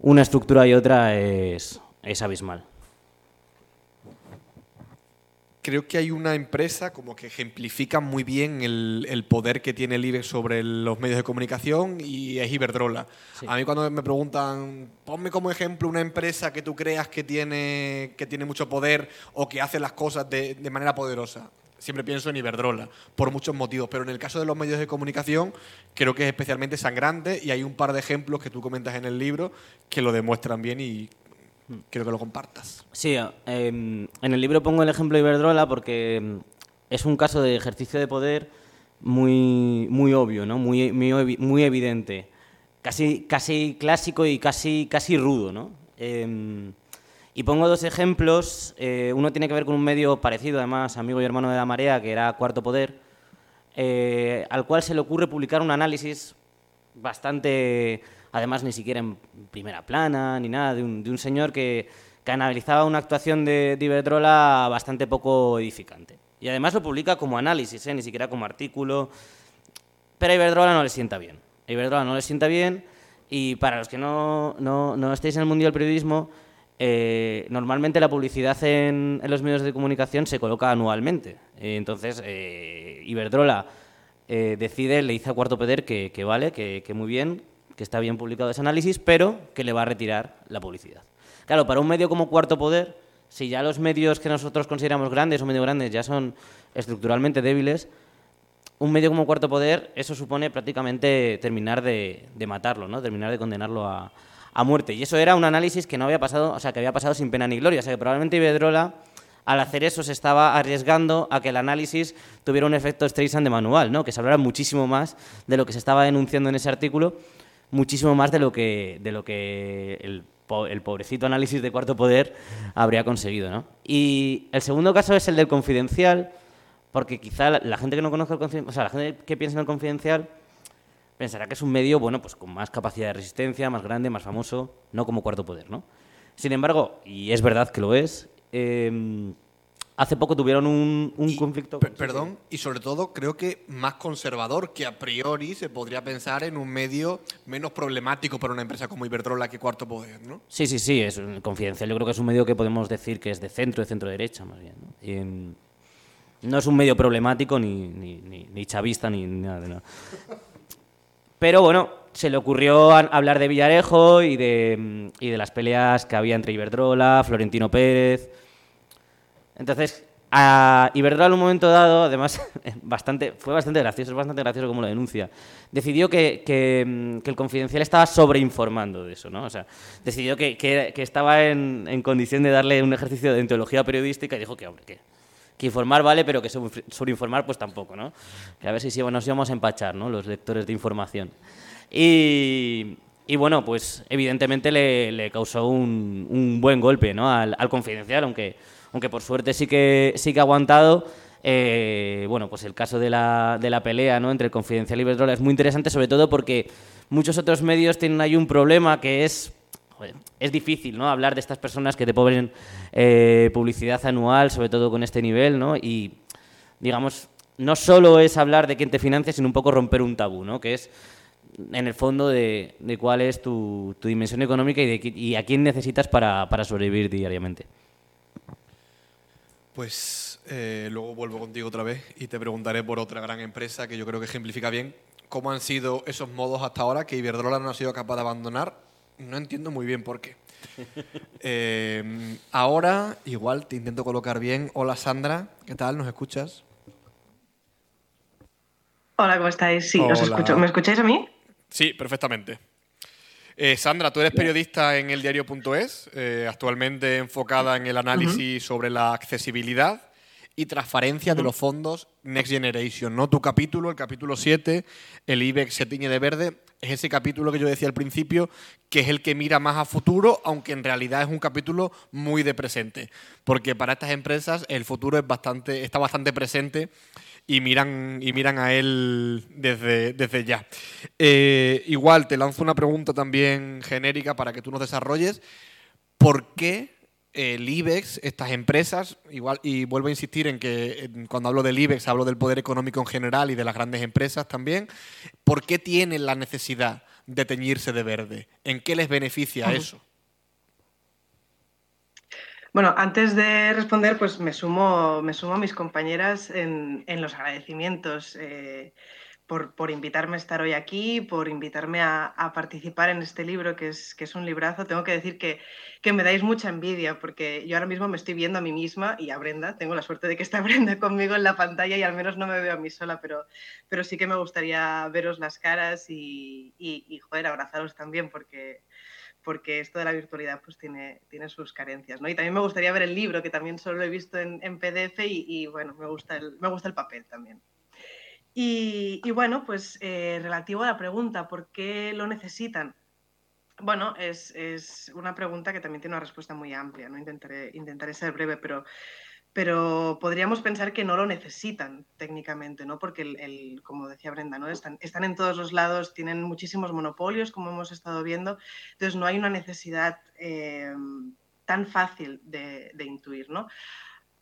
una estructura y otra es, es abismal. Creo que hay una empresa como que ejemplifica muy bien el, poder que tiene el IBEX sobre los medios de comunicación y es Iberdrola. A mí cuando me preguntan, ponme como ejemplo una empresa que tú creas que tiene, que tiene mucho poder o que hace las cosas de, de manera poderosa siempre pienso en Iberdrola, por muchos motivos, pero en el caso de los medios de comunicación creo que es especialmente sangrante y hay un par de ejemplos que tú comentas en el libro que lo demuestran bien y quiero que lo compartas. Sí, em, en el libro pongo el ejemplo de Iberdrola porque em, es un caso de ejercicio de poder muy, muy obvio, ¿no? muy, muy, evidente, casi, casi clásico y casi, casi rudo. ¿no? Em, y pongo dos ejemplos. Eh, uno tiene que ver con un medio parecido, además, amigo y hermano de la marea, que era Cuarto Poder, eh, al cual se le ocurre publicar un análisis bastante, además ni siquiera en primera plana ni nada, de un, señor que, analizaba una actuación de, Iberdrola bastante poco edificante. Y además lo publica como análisis, ¿eh? ni siquiera como artículo. Pero a Iberdrola no le sienta bien. A Iberdrola no le sienta bien y para los que no, no, no estéis en el mundo del periodismo, eh, normalmente la publicidad en, los medios de comunicación se coloca anualmente. Eh, entonces, eh, Iberdrola decide, le dice a Cuarto Poder que, vale, que, muy bien, que está bien publicado ese análisis, pero que le va a retirar la publicidad. Claro, para un medio como Cuarto Poder, si ya los medios que nosotros consideramos grandes o medio grandes ya son estructuralmente débiles, un medio como Cuarto Poder, eso supone prácticamente terminar de, matarlo, ¿no? terminar de condenarlo a, a muerte. Y eso era un análisis que no había pasado, o sea, que había pasado sin pena ni gloria. O sea, que probablemente Iberdrola, al hacer eso, se estaba arriesgando a que el análisis tuviera un efecto Streisand de manual, ¿no? Que se hablara muchísimo más de lo que se estaba denunciando en ese artículo, muchísimo más de lo que, de lo que el el pobrecito análisis de cuarto poder habría conseguido. ¿no? Y el segundo caso es el del confidencial, porque quizá la, gente que no conozca el confidencial, o sea, la gente que piensa en el confidencial pensará que es un medio, bueno, pues con más capacidad de resistencia, más grande, más famoso, no como cuarto poder, ¿no? Sin embargo, y es verdad que lo es, eh, Hace poco tuvieron un, conflicto. Perdón, y sobre todo creo que más conservador, que a priori se podría pensar en un medio menos problemático para una empresa como Iberdrola que Cuarto Poder, ¿no? Sí, sí, sí, es confidencial. Yo creo que es un medio que podemos decir que es de centro, de centro-derecha, más bien. ¿no? es un medio problemático ni, ni, chavista ni nada de nada. Pero bueno, se le ocurrió hablar de Villarejo y de, y de las peleas que había entre Iberdrola, Florentino Pérez entonces, a Iberdrola en un momento dado, además, bastante, fue bastante gracioso, es bastante gracioso como lo denuncia, decidió que, que, el Confidencial estaba sobreinformando de eso, ¿no? O sea, decidió que, que estaba en, en, condición de darle un ejercicio de ontología periodística y dijo que, hombre, que, que informar vale, pero que sobreinformar pues tampoco, ¿no? Que a ver si nos íbamos a empachar, ¿no? Los lectores de información. Y, y bueno, pues evidentemente le, le causó un, un, buen golpe, ¿no? Al, al Confidencial, aunque aunque por suerte sí que, sí que ha aguantado. Eh, bueno, pues el caso de la, de la pelea ¿no? entre el Confidencial y Iberdrola es muy interesante, sobre todo porque muchos otros medios tienen ahí un problema que es es difícil ¿no? hablar de estas personas que te ponen eh, publicidad anual, sobre todo con este nivel, ¿no? y digamos, no solo es hablar de quién te financia, sino un poco romper un tabú, ¿no? que es en el fondo de, de cuál es tu, tu, dimensión económica y, de, y a quién necesitas para, para sobrevivir diariamente. Pues eh, luego vuelvo contigo otra vez y te preguntaré por otra gran empresa que yo creo que ejemplifica bien cómo han sido esos modos hasta ahora que Iberdrola no ha sido capaz de abandonar. No entiendo muy bien por qué. Eh, ahora, igual te intento colocar bien. Hola Sandra, ¿qué tal? ¿Nos escuchas? Hola, ¿cómo estáis? Sí, os escucho. ¿Me escucháis a mí? Sí, perfectamente. Eh, Sandra, tú eres periodista en eldiario.es, eh, actualmente enfocada en el análisis sobre la accesibilidad y transparencia de los fondos Next Generation. ¿no? Tu capítulo, el capítulo 7, el IBEX se tiñe de verde, es ese capítulo que yo decía al principio, que es el que mira más a futuro, aunque en realidad es un capítulo muy de presente. Porque para estas empresas el futuro es bastante, está bastante presente y miran, y miran a él desde, desde ya. Eh, igual te lanzo una pregunta también genérica para que tú nos desarrolles. ¿Por qué el IBEX, estas empresas, igual, y vuelvo a insistir en que cuando hablo del IBEX hablo del poder económico en general y de las grandes empresas también, ¿por qué tienen la necesidad de teñirse de verde? ¿En qué les beneficia eso? Bueno, antes de responder, pues me sumo, me sumo a mis compañeras en, los agradecimientos eh, por, invitarme a estar hoy aquí, por invitarme a, participar en este libro, que es, un librazo. Tengo que decir que, me dais mucha envidia, porque yo ahora mismo me estoy viendo a mí misma y a Brenda. Tengo la suerte de que está Brenda conmigo en la pantalla y al menos no me veo a mí sola, pero, pero sí que me gustaría veros las caras y, y, y joder, abrazaros también, porque porque esto de la virtualidad pues tiene, tiene sus carencias. ¿no? Y también me gustaría ver el libro, que también solo lo he visto en, PDF y, bueno, me gusta, el, me gusta el papel también. Y, bueno, pues eh, relativo a la pregunta, ¿por qué lo necesitan? Bueno, es, es, una pregunta que también tiene una respuesta muy amplia, ¿no? Intentaré, intentaré ser breve, pero pero podríamos pensar que no lo necesitan técnicamente, ¿no? Porque, el, como decía Brenda, ¿no? Están, están, en todos los lados, tienen muchísimos monopolios, como hemos estado viendo, entonces no hay una necesidad eh, tan fácil de, intuir, ¿no?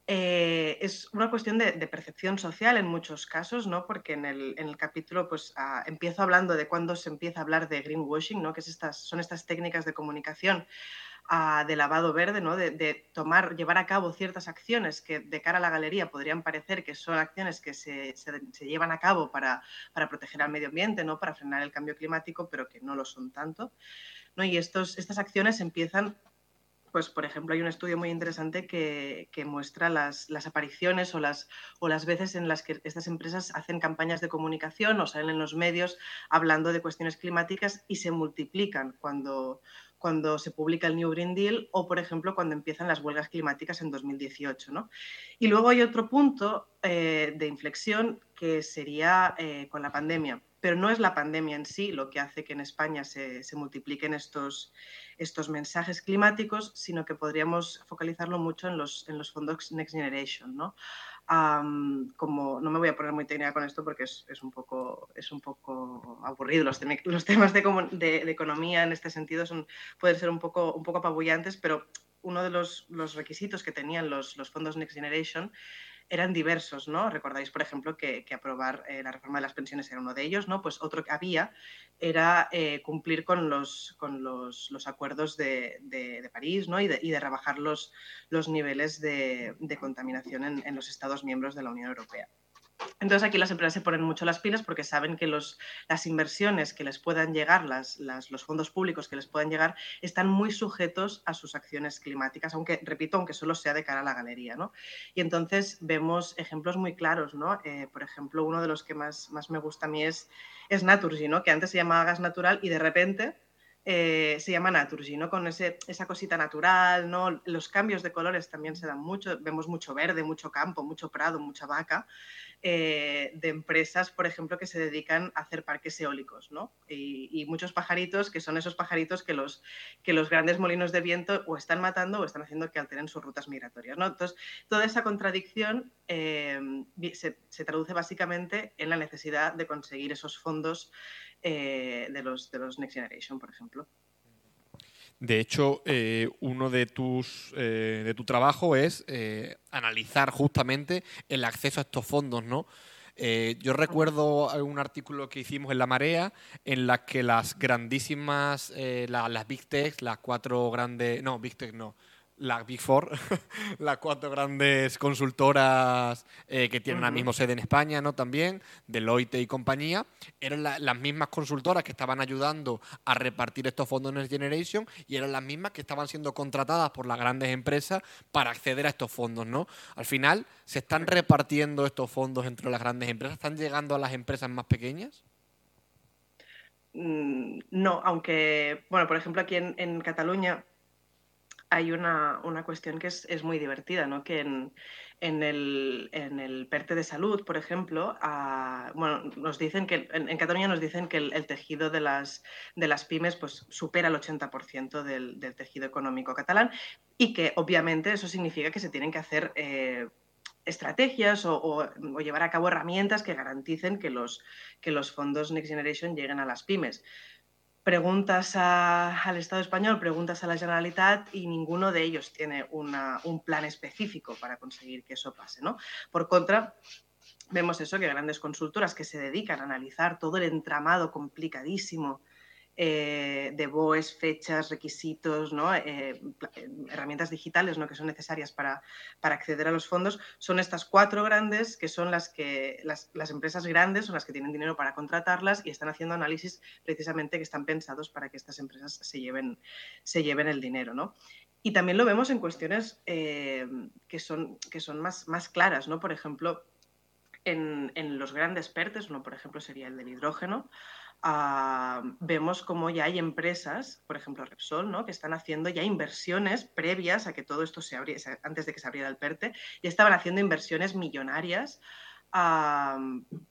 Eh, es una cuestión de, percepción social en muchos casos, ¿no? Porque en el, en el capítulo pues, ah, empiezo hablando de cuándo se empieza a hablar de greenwashing, ¿no? Que es estas, son estas técnicas de comunicación de lavado verde, ¿no? de, tomar, llevar a cabo ciertas acciones que de cara a la galería podrían parecer que son acciones que se, llevan a cabo para, proteger al medio ambiente, ¿no? para frenar el cambio climático, pero que no lo son tanto. ¿no? Y estos, estas acciones empiezan pues por ejemplo hay un estudio muy interesante que, muestra las, apariciones o las, o las veces en las que estas empresas hacen campañas de comunicación o salen en los medios hablando de cuestiones climáticas y se multiplican cuando, cuando se publica el New Green Deal o, por ejemplo, cuando empiezan las huelgas climáticas en 2018. ¿no? Y luego hay otro punto eh, de inflexión que sería eh, con la pandemia. pero no es la pandemia en sí lo que hace que en España se, multipliquen estos, estos mensajes climáticos, sino que podríamos focalizarlo mucho en los, en los fondos Next Generation. ¿no? como no me voy a poner muy técnica con esto porque es, un, poco, es un poco aburrido. Los, los temas de, de, economía en este sentido son, pueden ser un poco, un poco apabullantes, pero uno de los, los requisitos que tenían los, los fondos Next Generation eran diversos, ¿no? Recordáis, por ejemplo, que, aprobar eh, la reforma de las pensiones era uno de ellos, ¿no? Pues otro que había era eh, cumplir con los, con los, acuerdos de, París, ¿no? Y de, rebajar los, los niveles de, contaminación en los Estados miembros de la Unión Europea. Entonces aquí las empresas se ponen mucho las pilas porque saben que los, las inversiones que les puedan llegar, las, los fondos públicos que les puedan llegar, están muy sujetos a sus acciones climáticas, aunque, repito, aunque solo sea de cara a la galería. ¿no? Y entonces vemos ejemplos muy claros. ¿no? Eh, por ejemplo, uno de los que más, más me gusta a mí es, es Naturgy, ¿no? que antes se llamaba gas natural y de repente eh, se llama Naturgy, ¿no? Con ese, esa cosita natural, ¿no? Los cambios de colores también se dan mucho, vemos mucho verde, mucho campo, mucho prado, mucha vaca, eh, de empresas, por ejemplo, que se dedican a hacer parques eólicos, ¿no? Y, muchos pajaritos que son esos pajaritos que los, que los grandes molinos de viento o están matando o están haciendo que alteren sus rutas migratorias, ¿no? Entonces, toda esa contradicción eh, se, traduce básicamente en la necesidad de conseguir esos fondos eh, de, los, de los Next Generation, por ejemplo. De hecho, eh, uno de tus eh, de tu trabajo es analizar justamente el acceso a estos fondos, ¿no? yo recuerdo un artículo que hicimos en La Marea en la que las grandísimas, las Big Techs, las cuatro grandes, no, Big Tech no, la Big Four, las cuatro grandes consultoras eh, que tienen ahora mismo sede en España, ¿no? También, Deloitte y compañía, eran las mismas consultoras que estaban ayudando a repartir estos fondos Next Generation y eran las mismas que estaban siendo contratadas por las grandes empresas para acceder a estos fondos, ¿no? Al final, ¿se están repartiendo estos fondos entre las grandes empresas? ¿Están llegando a las empresas más pequeñas? Mm, no, aunque, bueno, por ejemplo, aquí en Cataluña hay una, cuestión que es, muy divertida, ¿no? que en, el, en, el, PERTE de salud, por ejemplo, ah, bueno, nos dicen que en, Cataluña nos dicen que el, tejido de las, de las pymes pues, supera el 80% del, del, tejido económico catalán y que obviamente eso significa que se tienen que hacer... Eh, estrategias o, o, llevar a cabo herramientas que garanticen que los, que los fondos Next Generation lleguen a las pymes preguntas al Estado español, preguntas a la Generalitat y ninguno de ellos tiene un plan específico para conseguir que eso pase. ¿no? Por contra, vemos eso, que grandes consultoras que se dedican a analizar todo el entramado complicadísimo eh, de BOEs, fechas, requisitos, ¿no? Eh, herramientas digitales ¿no? que son necesarias para, acceder a los fondos, son estas cuatro grandes que son las que las, empresas grandes son las que tienen dinero para contratarlas y están haciendo análisis precisamente que están pensados para que estas empresas se lleven, se lleven el dinero. ¿no? Y también lo vemos en cuestiones eh, que son, que son más, más claras, ¿no? Por ejemplo, en, en los grandes PERTES, uno por ejemplo sería el del hidrógeno, Ah, vemos como ya hay empresas, por ejemplo Repsol, ¿no? que están haciendo ya inversiones previas a que todo esto se abriera, antes de que se abriera el PERTE, y estaban haciendo inversiones millonarias ah,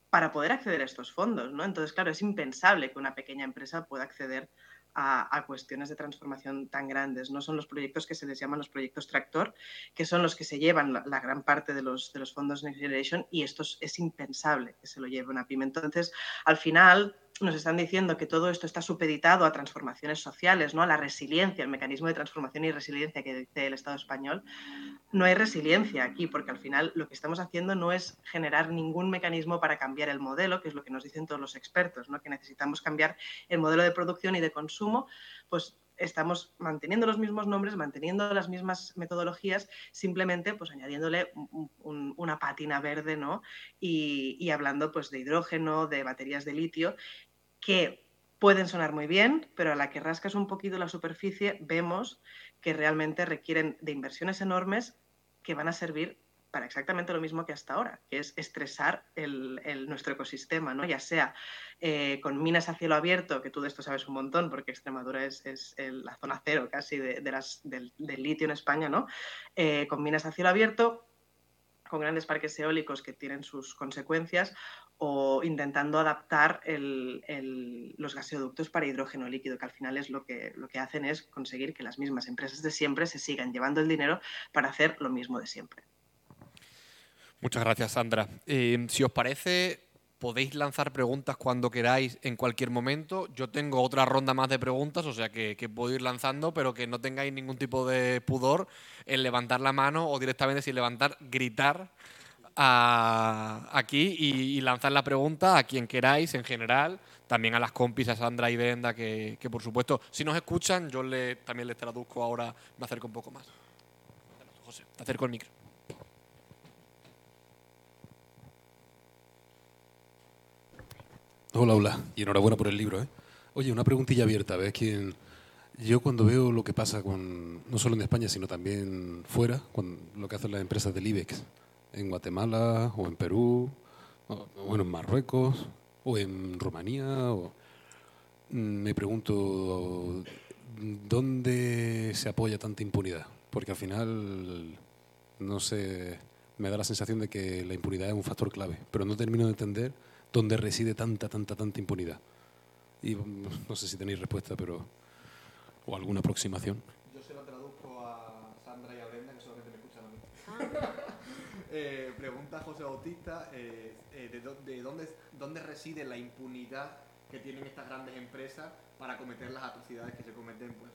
para poder acceder a estos fondos. ¿no? Entonces, claro, es impensable que una pequeña empresa pueda acceder a, cuestiones de transformación tan grandes. No son los proyectos que se les llaman los proyectos tractor, que son los que se llevan la, gran parte de los, de los fondos Next Generation y esto es, impensable que se lo lleve una pyme. Entonces, al final, nos están diciendo que todo esto está supeditado a transformaciones sociales, ¿no? a la resiliencia, el mecanismo de transformación y resiliencia que dice el Estado español. No hay resiliencia aquí, porque al final lo que estamos haciendo no es generar ningún mecanismo para cambiar el modelo, que es lo que nos dicen todos los expertos, ¿no? que necesitamos cambiar el modelo de producción y de consumo, pues estamos manteniendo los mismos nombres, manteniendo las mismas metodologías, simplemente pues añadiéndole una pátina verde, ¿no? Y, y, hablando pues de hidrógeno, de baterías de litio, que pueden sonar muy bien, pero a la que rascas un poquito la superficie, vemos que realmente requieren de inversiones enormes que van a servir para exactamente lo mismo que hasta ahora, que es estresar el, nuestro ecosistema, ¿no? ya sea eh, con minas a cielo abierto, que tú de esto sabes un montón, porque Extremadura es, la zona cero casi de, del, litio en España, ¿no? Eh, con minas a cielo abierto, con grandes parques eólicos que tienen sus consecuencias, o intentando adaptar los gaseoductos para hidrógeno líquido, que al final es lo que, lo que hacen es conseguir que las mismas empresas de siempre se sigan llevando el dinero para hacer lo mismo de siempre. Muchas gracias, Sandra. Eh, si os parece, podéis lanzar preguntas cuando queráis, en cualquier momento. Yo tengo otra ronda más de preguntas, o sea que, puedo ir lanzando, pero que no tengáis ningún tipo de pudor en levantar la mano o directamente sin levantar, gritar aquí y, lanzar la pregunta a quien queráis en general, también a las compis, a Sandra y Brenda, que, por supuesto, si nos escuchan, yo le, también les traduzco ahora, me acerco un poco más. José, te acerco el micro. Hola, hola. Y enhorabuena por el libro. ¿eh? Oye, una preguntilla abierta. ¿Ves quién? Yo cuando veo lo que pasa con, no solo en España, sino también fuera, con lo que hacen las empresas del IBEX, en Guatemala o en Perú, o, bueno, en Marruecos o en Rumanía, mm, me pregunto, ¿dónde se apoya tanta impunidad? Porque al final, no sé, me da la sensación de que la impunidad es un factor clave, pero no termino de entender dónde reside tanta, tanta, tanta impunidad. Y mm, no sé si tenéis respuesta, pero. o alguna aproximación. Yo se lo traduzco a Sandra y a Brenda, que solamente me escuchan a mí. Ah. Eh, pregunta José Bautista: eh, eh, ¿de, dónde, dónde reside la impunidad que tienen estas grandes empresas para cometer las atrocidades que se cometen pues,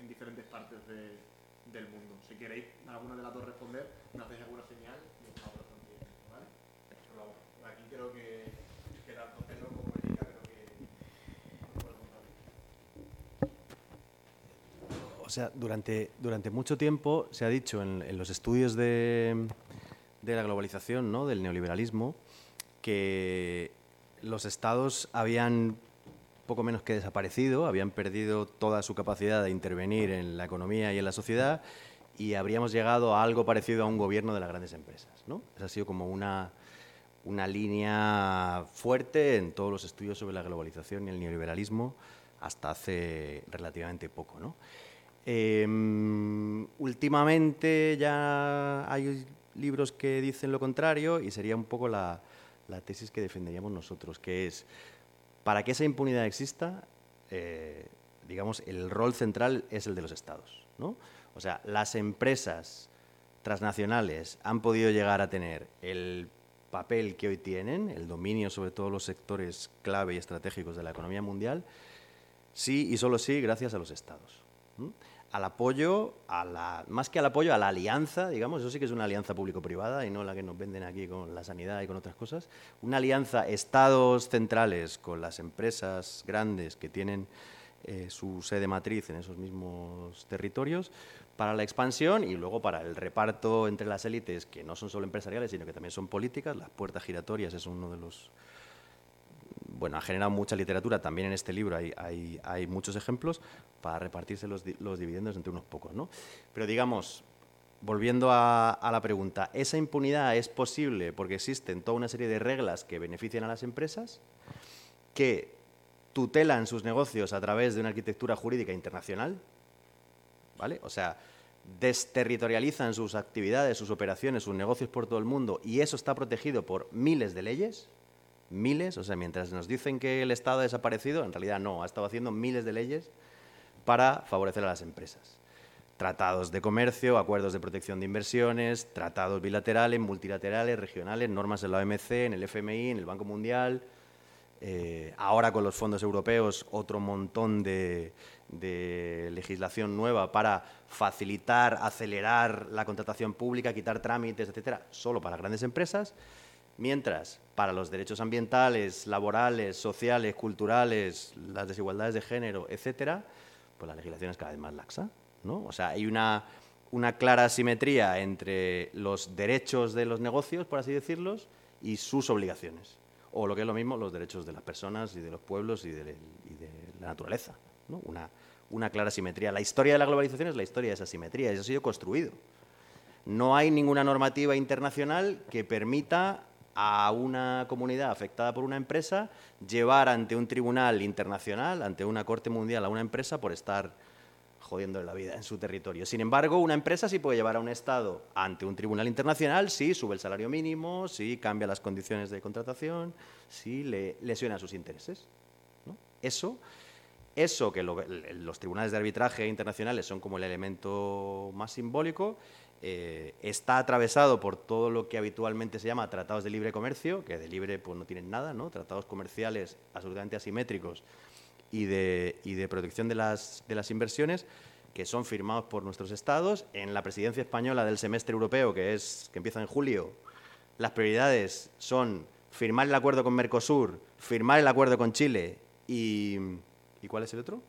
en, diferentes partes del mundo? Si queréis alguna de las dos responder, me hacéis alguna señal aquí creo que, tanto Pedro como Erika creo que O sea, durante, durante mucho tiempo se ha dicho en, los estudios de, de, la globalización, ¿no? del neoliberalismo, que los estados habían poco menos que desaparecido, habían perdido toda su capacidad de intervenir en la economía y en la sociedad y habríamos llegado a algo parecido a un gobierno de las grandes empresas. ¿no? Esa ha sido como una, una línea fuerte en todos los estudios sobre la globalización y el neoliberalismo hasta hace relativamente poco. ¿no? Em, últimamente ya hay libros que dicen lo contrario y sería un poco la, tesis que defenderíamos nosotros, que es, para que esa impunidad exista, eh, digamos, el rol central es el de los estados. ¿no? O sea, las empresas transnacionales han podido llegar a tener el papel que hoy tienen, el dominio sobre todos los sectores clave y estratégicos de la economía mundial, sí y solo sí gracias a los estados. Al apoyo, a la, más que al apoyo, a la alianza, digamos, eso sí que es una alianza público-privada y no la que nos venden aquí con la sanidad y con otras cosas, una alianza estados centrales con las empresas grandes que tienen eh, su sede matriz en esos mismos territorios, para la expansión y luego para el reparto entre las élites, que no son solo empresariales, sino que también son políticas. Las puertas giratorias es uno de los... Bueno, ha generado mucha literatura, también en este libro hay, hay, muchos ejemplos para repartirse los, los, dividendos entre unos pocos. ¿no? Pero digamos, volviendo a la pregunta, ¿esa impunidad es posible porque existen toda una serie de reglas que benefician a las empresas, que tutelan sus negocios a través de una arquitectura jurídica internacional? ¿Vale? O sea, desterritorializan sus actividades, sus operaciones, sus negocios por todo el mundo y eso está protegido por miles de leyes, miles, o sea, mientras nos dicen que el Estado ha desaparecido, en realidad no, ha estado haciendo miles de leyes para favorecer a las empresas. Tratados de comercio, acuerdos de protección de inversiones, tratados bilaterales, multilaterales, regionales, normas en la OMC, en el FMI, en el Banco Mundial, eh, ahora con los fondos europeos otro montón de, de legislación nueva para facilitar, acelerar la contratación pública, quitar trámites, etcétera, solo para grandes empresas, mientras para los derechos ambientales, laborales, sociales, culturales, las desigualdades de género, etcétera, pues la legislación es cada vez más laxa, ¿no? O sea, hay una, una clara asimetría entre los derechos de los negocios, por así decirlos, y sus obligaciones. O lo que es lo mismo, los derechos de las personas y de los pueblos y de, y de la naturaleza. ¿no? Una, una clara simetría. La historia de la globalización es la historia de esa simetría, eso ha sido construido. No hay ninguna normativa internacional que permita a una comunidad afectada por una empresa llevar ante un tribunal internacional, ante una corte mundial a una empresa por estar jodiéndole la vida en su territorio. Sin embargo, una empresa sí puede llevar a un Estado ante un tribunal internacional si sube el salario mínimo, si cambia las condiciones de contratación, si le lesiona sus intereses. Eso, eso que los tribunales de arbitraje internacionales son como el elemento más simbólico, eh, está atravesado por todo lo que habitualmente se llama tratados de libre comercio, que de libre pues, no tienen nada, ¿no? tratados comerciales absolutamente asimétricos y de, y de protección de las, de las inversiones, que son firmados por nuestros estados. En la presidencia española del semestre europeo, que, es, que empieza en julio, las prioridades son firmar el acuerdo con Mercosur, firmar el acuerdo con Chile y... ¿Y cuál es el otro?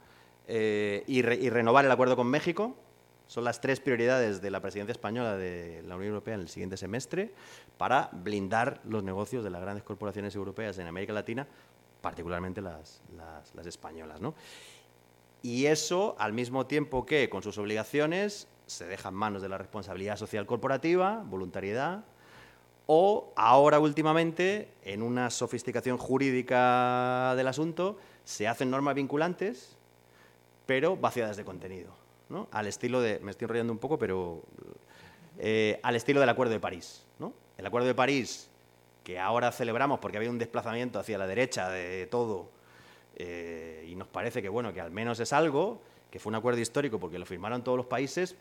Eh, y, renovar el acuerdo con México, son las tres prioridades de la presidencia española de la Unión Europea en el siguiente semestre para blindar los negocios de las grandes corporaciones europeas en América Latina, particularmente las, españolas. Y eso al mismo tiempo que con sus obligaciones se deja en manos de la responsabilidad social corporativa, voluntariedad, o ahora últimamente, en una sofisticación jurídica del asunto, se hacen normas vinculantes, pero vaciadas de contenido al estilo de, me estoy enrollando un poco, pero eh, al estilo del Acuerdo de París. ¿no? El Acuerdo de París, que ahora celebramos porque había un desplazamiento hacia la derecha de todo, eh, y nos parece que, bueno, que al menos es algo, que fue un acuerdo histórico porque lo firmaron todos los países,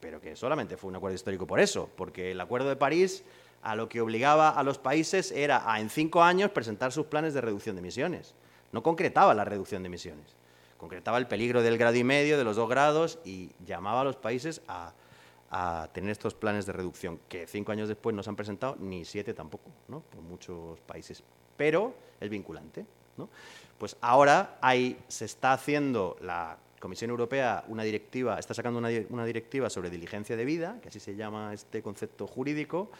pero que solamente fue un acuerdo histórico por eso, porque el Acuerdo de París a lo que obligaba a los países era a en cinco años presentar sus planes de reducción de emisiones. No concretaba la reducción de emisiones concretaba el peligro del grado y medio, de los dos grados, y llamaba a los países a, tener estos planes de reducción, que cinco años después no se han presentado, ni siete tampoco, ¿no? por muchos países. Pero es vinculante. ¿no? Pues ahora hay, se está haciendo la Comisión Europea una directiva, está sacando una, una directiva sobre diligencia de vida, que así se llama este concepto jurídico,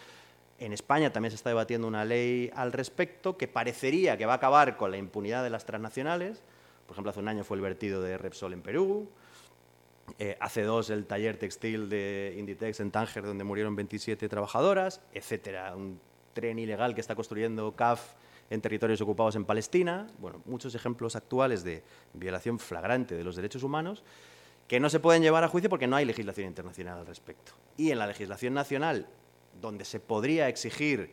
en España también se está debatiendo una ley al respecto que parecería que va a acabar con la impunidad de las transnacionales, por ejemplo, hace un año fue el vertido de Repsol en Perú, eh, hace dos el taller textil de Inditex en Tánger, donde murieron 27 trabajadoras, etcétera. Un tren ilegal que está construyendo CAF en territorios ocupados en Palestina. Bueno, muchos ejemplos actuales de violación flagrante de los derechos humanos que no se pueden llevar a juicio porque no hay legislación internacional al respecto. Y en la legislación nacional, donde se podría exigir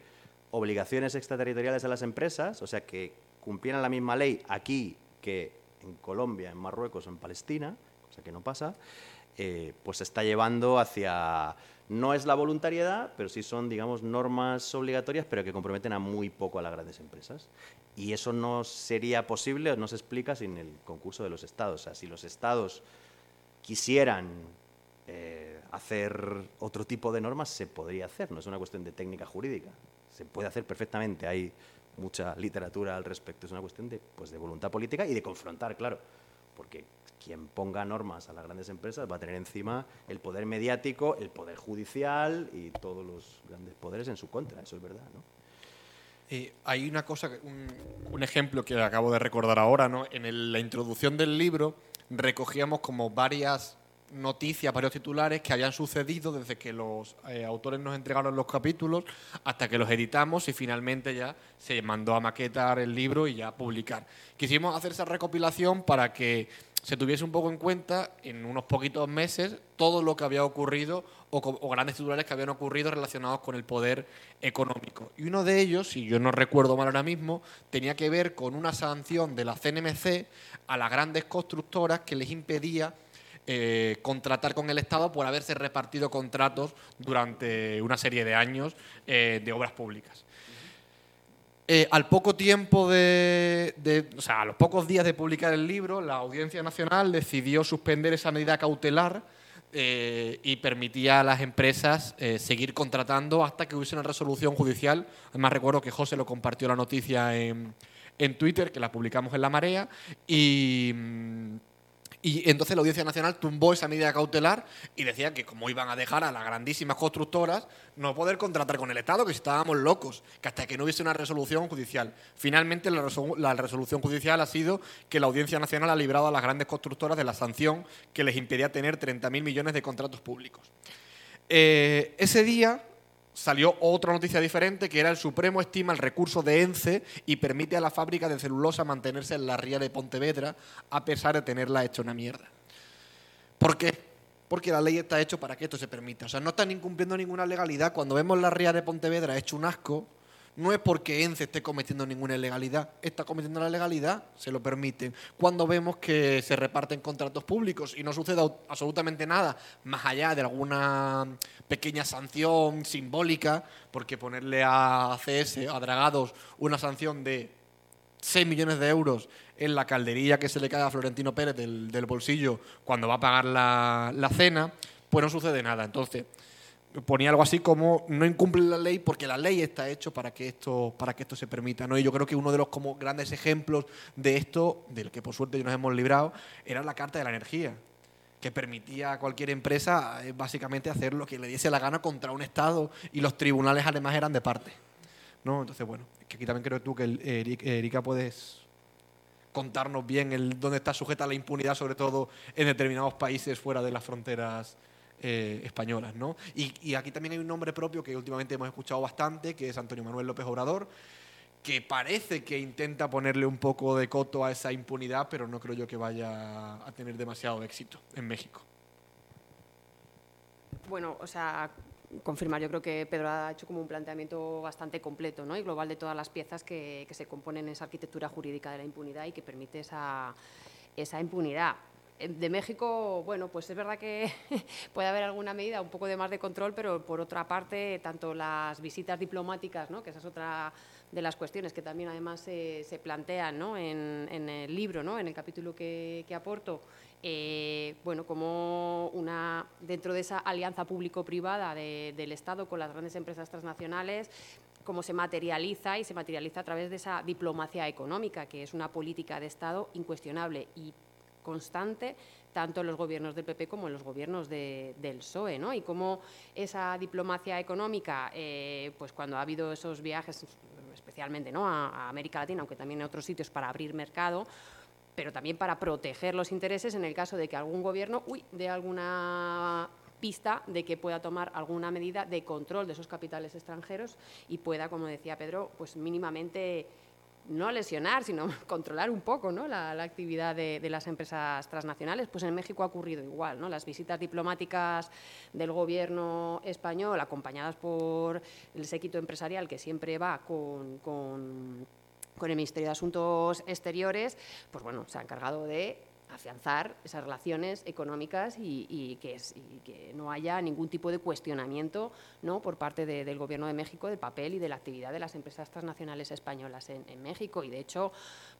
obligaciones extraterritoriales a las empresas, o sea, que cumplieran la misma ley aquí que en Colombia, en Marruecos o en Palestina, cosa que no pasa, eh, pues se está llevando hacia, no es la voluntariedad, pero sí son, digamos, normas obligatorias, pero que comprometen a muy poco a las grandes empresas. Y eso no sería posible no se explica sin el concurso de los estados. O sea, si los estados quisieran eh, hacer otro tipo de normas, se podría hacer, no es una cuestión de técnica jurídica, se puede hacer perfectamente. Hay mucha literatura al respecto. Es una cuestión de, pues, de voluntad política y de confrontar, claro, porque quien ponga normas a las grandes empresas va a tener encima el poder mediático, el poder judicial y todos los grandes poderes en su contra. Eso es verdad, ¿no? Eh, hay una cosa, un, ejemplo que acabo de recordar ahora, ¿no? En la introducción del libro recogíamos como varias noticias, varios titulares que habían sucedido desde que los eh, autores nos entregaron los capítulos hasta que los editamos y finalmente ya se mandó a maquetar el libro y ya publicar. Quisimos hacer esa recopilación para que se tuviese un poco en cuenta en unos poquitos meses todo lo que había ocurrido o, grandes titulares que habían ocurrido relacionados con el poder económico. Y uno de ellos, si yo no recuerdo mal ahora mismo, tenía que ver con una sanción de la CNMC a las grandes constructoras que les impedía eh, contratar con el Estado por haberse repartido contratos durante una serie de años eh, de obras públicas. Eh, al poco tiempo de, o sea, a los pocos días de publicar el libro, la Audiencia Nacional decidió suspender esa medida cautelar y permitía a las empresas seguir contratando hasta que hubiese una resolución judicial. Además, recuerdo que José lo compartió la noticia en, en Twitter, que la publicamos en La Marea, y mm, y entonces la Audiencia Nacional tumbó esa medida cautelar y decía que como iban a dejar a las grandísimas constructoras no poder contratar con el Estado, que estábamos locos, que hasta que no hubiese una resolución judicial. Finalmente la, resolución judicial ha sido que la Audiencia Nacional ha librado a las grandes constructoras de la sanción que les impedía tener 30.000 millones de contratos públicos. Eh, ese día salió otra noticia diferente, que era el Supremo estima el recurso de ENCE y permite a la fábrica de celulosa mantenerse en la ría de Pontevedra a pesar de tenerla hecha una mierda. ¿Por qué? Porque la ley está hecha para que esto se permita. O sea, no están incumpliendo ninguna legalidad. Cuando vemos la ría de Pontevedra hecho un asco, no es porque ENCE esté cometiendo ninguna ilegalidad, está cometiendo la legalidad, se lo permiten. Cuando vemos que se reparten contratos públicos y no sucede absolutamente nada, más allá de alguna pequeña sanción simbólica, porque ponerle a CS, a Dragados, una sanción de 6 millones de euros en la calderilla que se le cae a Florentino Pérez del, bolsillo cuando va a pagar la, la cena, pues no sucede nada. Entonces, ponía algo así como no incumple la ley porque la ley está hecho para que esto para que esto se permita no y yo creo que uno de los como grandes ejemplos de esto del que por suerte nos hemos librado era la carta de la energía que permitía a cualquier empresa eh, básicamente hacer lo que le diese la gana contra un estado y los tribunales además eran de parte no entonces bueno que aquí también creo tú que Erika puedes contarnos bien el dónde está sujeta la impunidad sobre todo en determinados países fuera de las fronteras eh, españolas. ¿no? Y, aquí también hay un nombre propio que últimamente hemos escuchado bastante, que es Antonio Manuel López Obrador, que parece que intenta ponerle un poco de coto a esa impunidad, pero no creo yo que vaya a tener demasiado éxito en México. Bueno, o sea, confirmar, yo creo que Pedro ha hecho como un planteamiento bastante completo ¿no? y global de todas las piezas que, se componen en esa arquitectura jurídica de la impunidad y que permite esa, esa impunidad de México, bueno, pues es verdad que puede haber alguna medida, un poco de más de control, pero por otra parte, tanto las visitas diplomáticas, ¿no? que esa es otra de las cuestiones que también además se, plantean ¿no? en, el libro, ¿no? en el capítulo que, aporto, eh, bueno, como una, dentro de esa alianza público-privada del Estado con las grandes empresas transnacionales, cómo se materializa y se materializa a través de esa diplomacia económica, que es una política de Estado incuestionable y constante tanto en los gobiernos del PP como en los gobiernos del PSOE, ¿no? Y cómo esa diplomacia económica, eh, pues cuando ha habido esos viajes, especialmente ¿no? a, América Latina, aunque también en otros sitios para abrir mercado, pero también para proteger los intereses en el caso de que algún gobierno uy, dé alguna pista de que pueda tomar alguna medida de control de esos capitales extranjeros y pueda, como decía Pedro, pues mínimamente no lesionar, sino controlar un poco ¿no? la, actividad de, las empresas transnacionales. Pues en México ha ocurrido igual. ¿no? Las visitas diplomáticas del gobierno español, acompañadas por el séquito empresarial que siempre va con, con, con el Ministerio de Asuntos Exteriores, pues bueno, se ha encargado de afianzar esas relaciones económicas y, que, no haya ningún tipo de cuestionamiento por parte del Gobierno de México del papel y de la actividad de las empresas transnacionales españolas en, México. Y de hecho,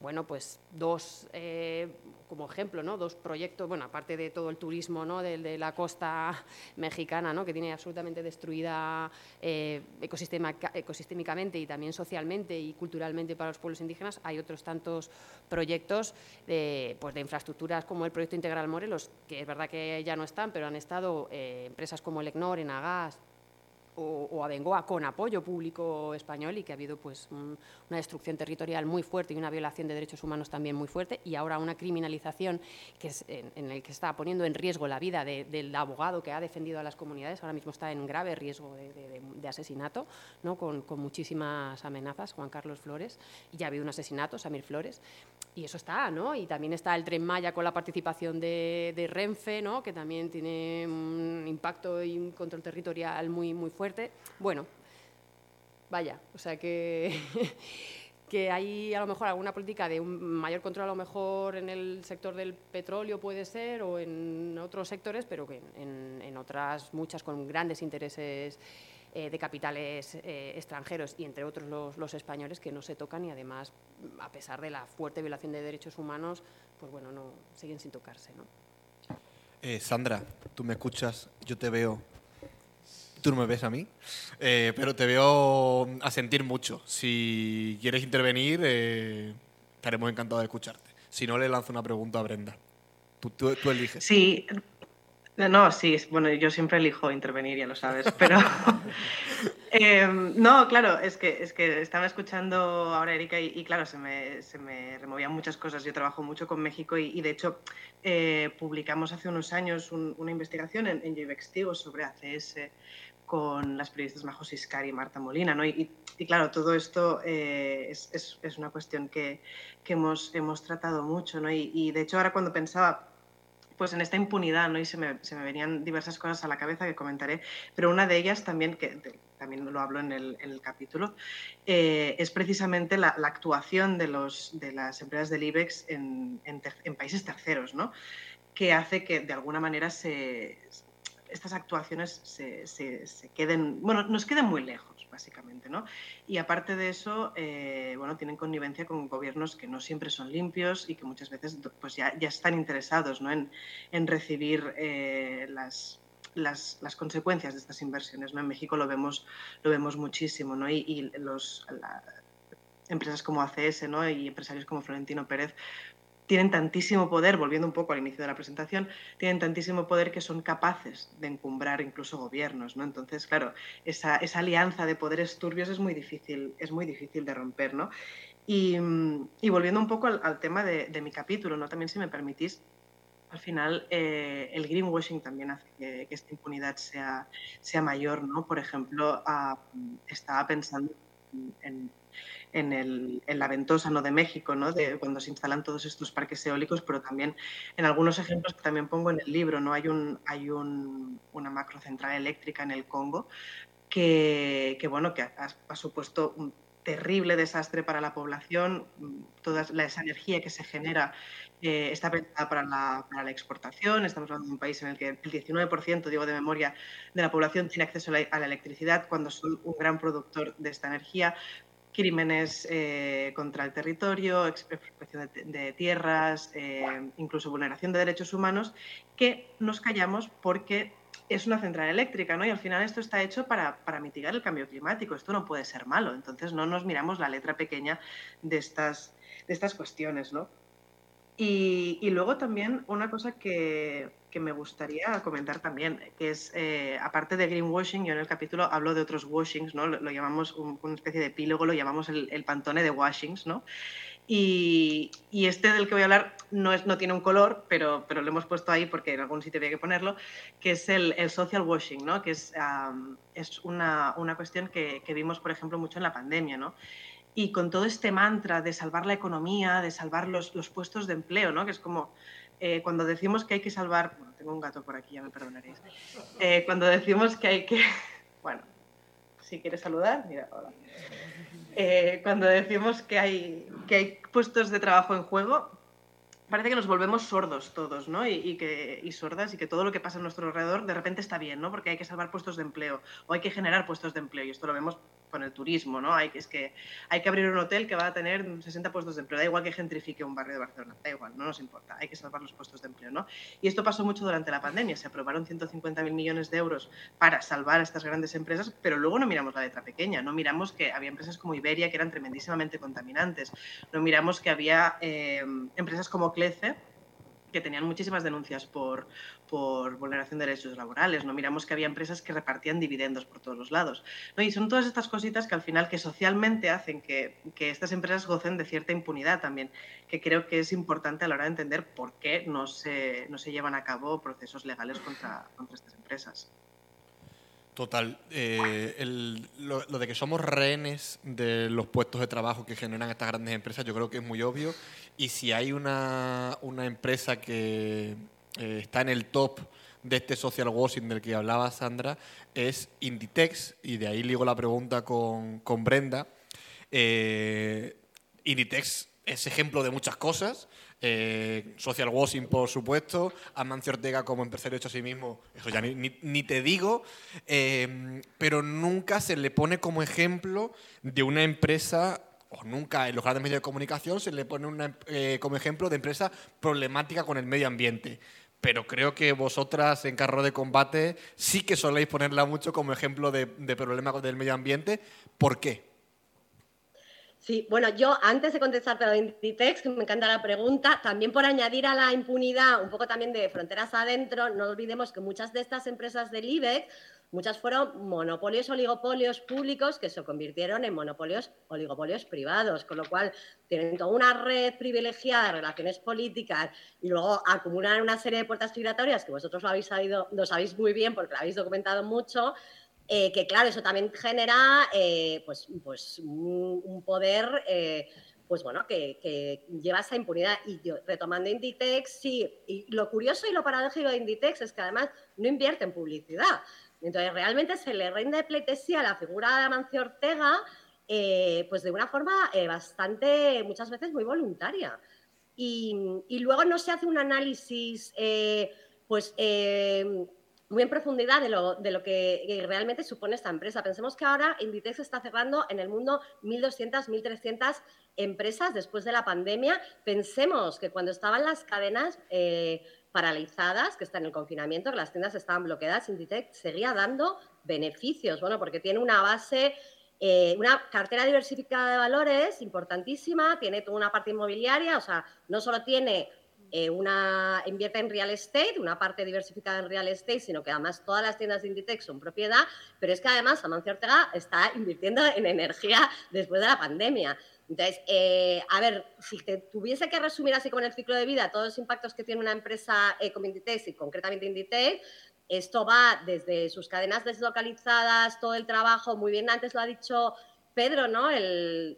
bueno, pues dos, eh, como ejemplo, ¿no? dos proyectos, bueno, aparte de todo el turismo ¿no? de, la costa mexicana, ¿no? que tiene absolutamente destruida eh, ecosistémicamente y también socialmente y culturalmente para los pueblos indígenas, hay otros tantos proyectos de, pues de como el proyecto Integral Morelos, que es verdad que ya no están, pero han estado eh, empresas como el ECNOR, Enagas, o, a Bengoa con apoyo público español y que ha habido pues una destrucción territorial muy fuerte y una violación de derechos humanos también muy fuerte y ahora una criminalización que es en, el que está poniendo en riesgo la vida del abogado que ha defendido a las comunidades ahora mismo está en grave riesgo de, asesinato ¿no? con, muchísimas amenazas Juan Carlos Flores y ya ha habido un asesinato Samir Flores y eso está ¿no? y también está el Tren Maya con la participación de, Renfe ¿no? que también tiene un impacto y un control territorial muy muy fuerte bueno, vaya, o sea que, que hay a lo mejor alguna política de un mayor control a lo mejor en el sector del petróleo puede ser o en otros sectores, pero que en, otras muchas con grandes intereses eh, de capitales eh, extranjeros y entre otros los, los, españoles que no se tocan y además a pesar de la fuerte violación de derechos humanos pues bueno no siguen sin tocarse ¿no? Eh, Sandra tú me escuchas yo te veo Tú no me ves a mí, eh, pero te veo a sentir mucho. Si quieres intervenir, eh, estaremos encantados de escucharte. Si no, le lanzo una pregunta a Brenda. Tú, tú, eliges. Sí, no, sí, bueno, yo siempre elijo intervenir, ya lo sabes, pero em, no, claro, es que, es que estaba escuchando ahora Erika y, claro, se me, se me, removían muchas cosas. Yo trabajo mucho con México y, de hecho eh, publicamos hace unos años una investigación en, en sobre ACS con las periodistas Majos Iscari y Marta Molina. ¿no? Y, claro, todo esto eh, es, es, una cuestión que, que hemos, hemos, tratado mucho. ¿no? Y, de hecho ahora cuando pensaba pues en esta impunidad, ¿no? Y se me, se me, venían diversas cosas a la cabeza que comentaré, pero una de ellas también, que también lo hablo en el, capítulo, eh, es precisamente la, actuación de, los, de las empresas del IBEX en, países terceros, ¿no? Que hace que de alguna manera estas actuaciones se, se, se, queden, bueno, nos queden muy lejos, básicamente, ¿no? Y aparte de eso, eh, bueno, tienen connivencia con gobiernos que no siempre son limpios y que muchas veces pues ya, ya están interesados ¿no? en, en recibir eh, las, las, las, consecuencias de estas inversiones. ¿no? En México lo vemos, lo vemos muchísimo, ¿no? Y, los, empresas como ACS ¿no? y empresarios como Florentino Pérez tienen tantísimo poder, volviendo un poco al inicio de la presentación, tienen tantísimo poder que son capaces de encumbrar incluso gobiernos, ¿no? Entonces, claro, esa, esa alianza de poderes turbios es muy difícil, es muy difícil de romper, ¿no? Y, volviendo un poco al, tema de, mi capítulo, ¿no? También, si me permitís, al final eh, el greenwashing también hace que, esta impunidad sea, sea mayor, ¿no? Por ejemplo, uh, estaba pensando en, el, en, la ventosa ¿no? de México, ¿no? de cuando se instalan todos estos parques eólicos, pero también en algunos ejemplos que también pongo en el libro, ¿no? hay, un, hay un, una macrocentral eléctrica en el Congo que, que bueno, que ha, ha, supuesto terrible desastre para la población, toda la, esa energía que se genera eh, está pensada para la, para la, exportación. Estamos hablando de un país en el que el 19%, digo de memoria, de la población tiene acceso a la, electricidad cuando son un gran productor de esta energía. Crímenes eh, contra el territorio, expropiación de, de, tierras, eh, incluso vulneración de derechos humanos, que nos callamos porque es una central eléctrica, ¿no? Y al final esto está hecho para, para, mitigar el cambio climático. Esto no puede ser malo. Entonces no nos miramos la letra pequeña de estas, de estas cuestiones, ¿no? Y, luego también una cosa que, que, me gustaría comentar también, que es, eh, aparte de greenwashing, yo en el capítulo hablo de otros washings, ¿no? Lo, llamamos un, una especie de epílogo, lo llamamos el, el pantone de washings, ¿no? Y, y, este del que voy a hablar no, es, no tiene un color, pero, pero, lo hemos puesto ahí porque en algún sitio había que ponerlo, que es el, el social washing, ¿no? que es, um, es una, una, cuestión que, que, vimos, por ejemplo, mucho en la pandemia. ¿no? y con todo este mantra de salvar la economía, de salvar los, los puestos de empleo, ¿no? que es como eh, cuando decimos que hay que salvar, bueno, tengo un gato por aquí, ya me perdonaréis, eh, cuando decimos que hay que, bueno, si quieres saludar, mira, hola. Eh, cuando decimos que hay, que hay puestos de trabajo en juego, parece que nos volvemos sordos todos, ¿no? Y, y, que, y sordas y que todo lo que pasa a nuestro alrededor de repente está bien, ¿no? Porque hay que salvar puestos de empleo o hay que generar puestos de empleo y esto lo vemos con el turismo, ¿no? Hay es que hay que abrir un hotel que va a tener 60 puestos de empleo, da igual que gentrifique un barrio de Barcelona, da igual, no nos importa, hay que salvar los puestos de empleo, ¿no? Y esto pasó mucho durante la pandemia, se aprobaron 150.000 millones de euros para salvar a estas grandes empresas, pero luego no miramos la letra pequeña, no miramos que había empresas como Iberia que eran tremendísimamente contaminantes, no miramos que había eh, empresas como Clece, que tenían muchísimas denuncias por, por, vulneración de derechos laborales. ¿no? Miramos que había empresas que repartían dividendos por todos los lados. ¿no? Y son todas estas cositas que al final que socialmente hacen que, que, estas empresas gocen de cierta impunidad también, que creo que es importante a la hora de entender por qué no se, no se llevan a cabo procesos legales contra, contra estas empresas. Total. Eh, lo, de que somos rehenes de los puestos de trabajo que generan estas grandes empresas, yo creo que es muy obvio. Y si hay una, una empresa que eh, está en el top de este social washing del que hablaba Sandra, es Inditex. Y de ahí ligo la pregunta con, con Brenda. Eh, Inditex es ejemplo de muchas cosas. Eh, social washing, por supuesto, Amancio Ortega como empresario hecho a sí mismo, eso ya ni, ni, te digo, eh, pero nunca se le pone como ejemplo de una empresa, o nunca en los grandes medios de comunicación se le pone una, eh, como ejemplo de empresa problemática con el medio ambiente. Pero creo que vosotras en carro de combate sí que soléis ponerla mucho como ejemplo de, de problema del medio ambiente. ¿Por qué? Sí, bueno, yo antes de contestarte a Inditex, me encanta la pregunta, también por añadir a la impunidad un poco también de fronteras adentro, no olvidemos que muchas de estas empresas del IBEX, muchas fueron monopolios, oligopolios públicos que se convirtieron en monopolios, oligopolios privados, con lo cual tienen toda una red privilegiada de relaciones políticas y luego acumulan una serie de puertas migratorias que vosotros lo habéis sabido, lo sabéis muy bien porque lo habéis documentado mucho, eh, que claro, eso también genera eh, pues, pues un, poder eh, pues bueno, que, lleva esa impunidad. Y retomando Inditex, sí, y lo curioso y lo paradójico de Inditex es que además no invierte en publicidad. Entonces, realmente se le rinde pleitesía a la figura de Amancio Ortega, pues de una forma bastante, muchas veces muy voluntaria. Y, luego no se hace un análisis, pues muy en profundidad de lo, de lo que realmente supone esta empresa. Pensemos que ahora Inditex está cerrando en el mundo 1.200, 1.300 empresas después de la pandemia. Pensemos que cuando estaban las cadenas eh, paralizadas, que están en el confinamiento, que las tiendas estaban bloqueadas, Inditex seguía dando beneficios, bueno, porque tiene una base eh, una cartera diversificada de valores importantísima, tiene toda una parte inmobiliaria, o sea, no solo tiene eh, una invierte en real estate, una parte diversificada en real estate, sino que además todas las tiendas de Inditex son propiedad, pero es que además Amancio Ortega está invirtiendo en energía después de la pandemia. Entonces, eh, a ver, si te tuviese que resumir así con el ciclo de vida todos los impactos que tiene una empresa eh, como Inditex y concretamente Inditex, esto va desde sus cadenas deslocalizadas, todo el trabajo, muy bien antes lo ha dicho Pedro, ¿no? El,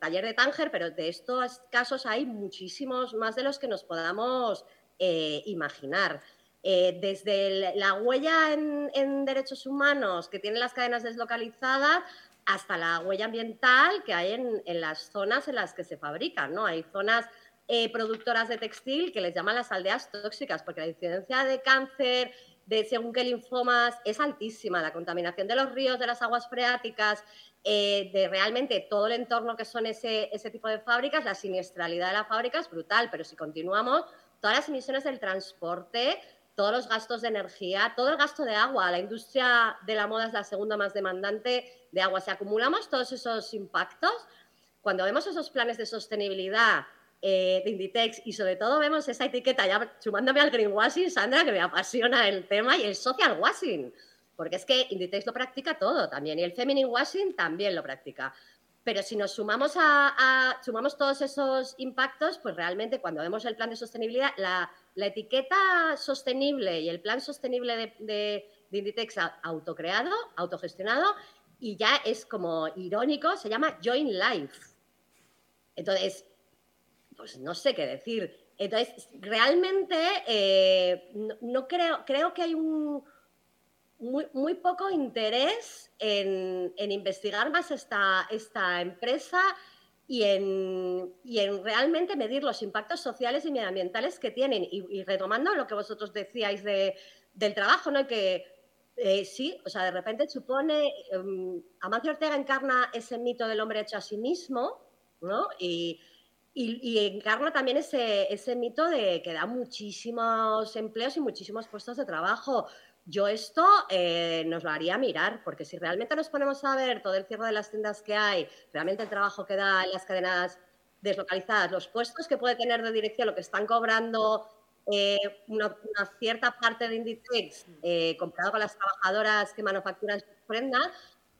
taller de Tánger, pero de estos casos hay muchísimos más de los que nos podamos eh, imaginar. Eh, desde la huella en, derechos humanos que tienen las cadenas deslocalizadas hasta la huella ambiental que hay en, las zonas en las que se fabrican. ¿no? Hay zonas eh, productoras de textil que les llaman las aldeas tóxicas, porque la incidencia de cáncer, de según qué linfomas, es altísima. La contaminación de los ríos, de las aguas freáticas, eh, de realmente todo el entorno que son ese, ese tipo de fábricas, la siniestralidad de la fábrica es brutal, pero si continuamos, todas las emisiones del transporte, todos los gastos de energía, todo el gasto de agua, la industria de la moda es la segunda más demandante de agua. Si acumulamos todos esos impactos, cuando vemos esos planes de sostenibilidad eh, de Inditex y sobre todo vemos esa etiqueta, ya sumándome al greenwashing, Sandra, que me apasiona el tema, y el social washing porque es que Inditex lo practica todo también y el feminine washing también lo practica. Pero si nos sumamos, a, sumamos todos esos impactos, pues realmente cuando vemos el plan de sostenibilidad, la, etiqueta sostenible y el plan sostenible de, de, de Inditex autocreado, autogestionado, y ya es como irónico, se llama Join Life. Entonces, pues no sé qué decir. Entonces, realmente eh, no, creo, creo que hay un, muy, poco interés en, investigar más esta, esta empresa y en, en, realmente medir los impactos sociales y medioambientales que tienen. Y, retomando lo que vosotros decíais de, del trabajo, ¿no? que eh, sí, o sea, de repente supone, um, Amancio Ortega encarna ese mito del hombre hecho a sí mismo, ¿no? Y, y, encarna también ese, ese mito de que da muchísimos empleos y muchísimos puestos de trabajo. Yo esto eh, nos lo haría mirar, porque si realmente nos ponemos a ver todo el cierre de las tiendas que hay, realmente el trabajo que da en las cadenas deslocalizadas, los puestos que puede tener de dirección, lo que están cobrando eh, una, cierta parte de Inditex eh, comparado con las trabajadoras que manufacturan sus prendas,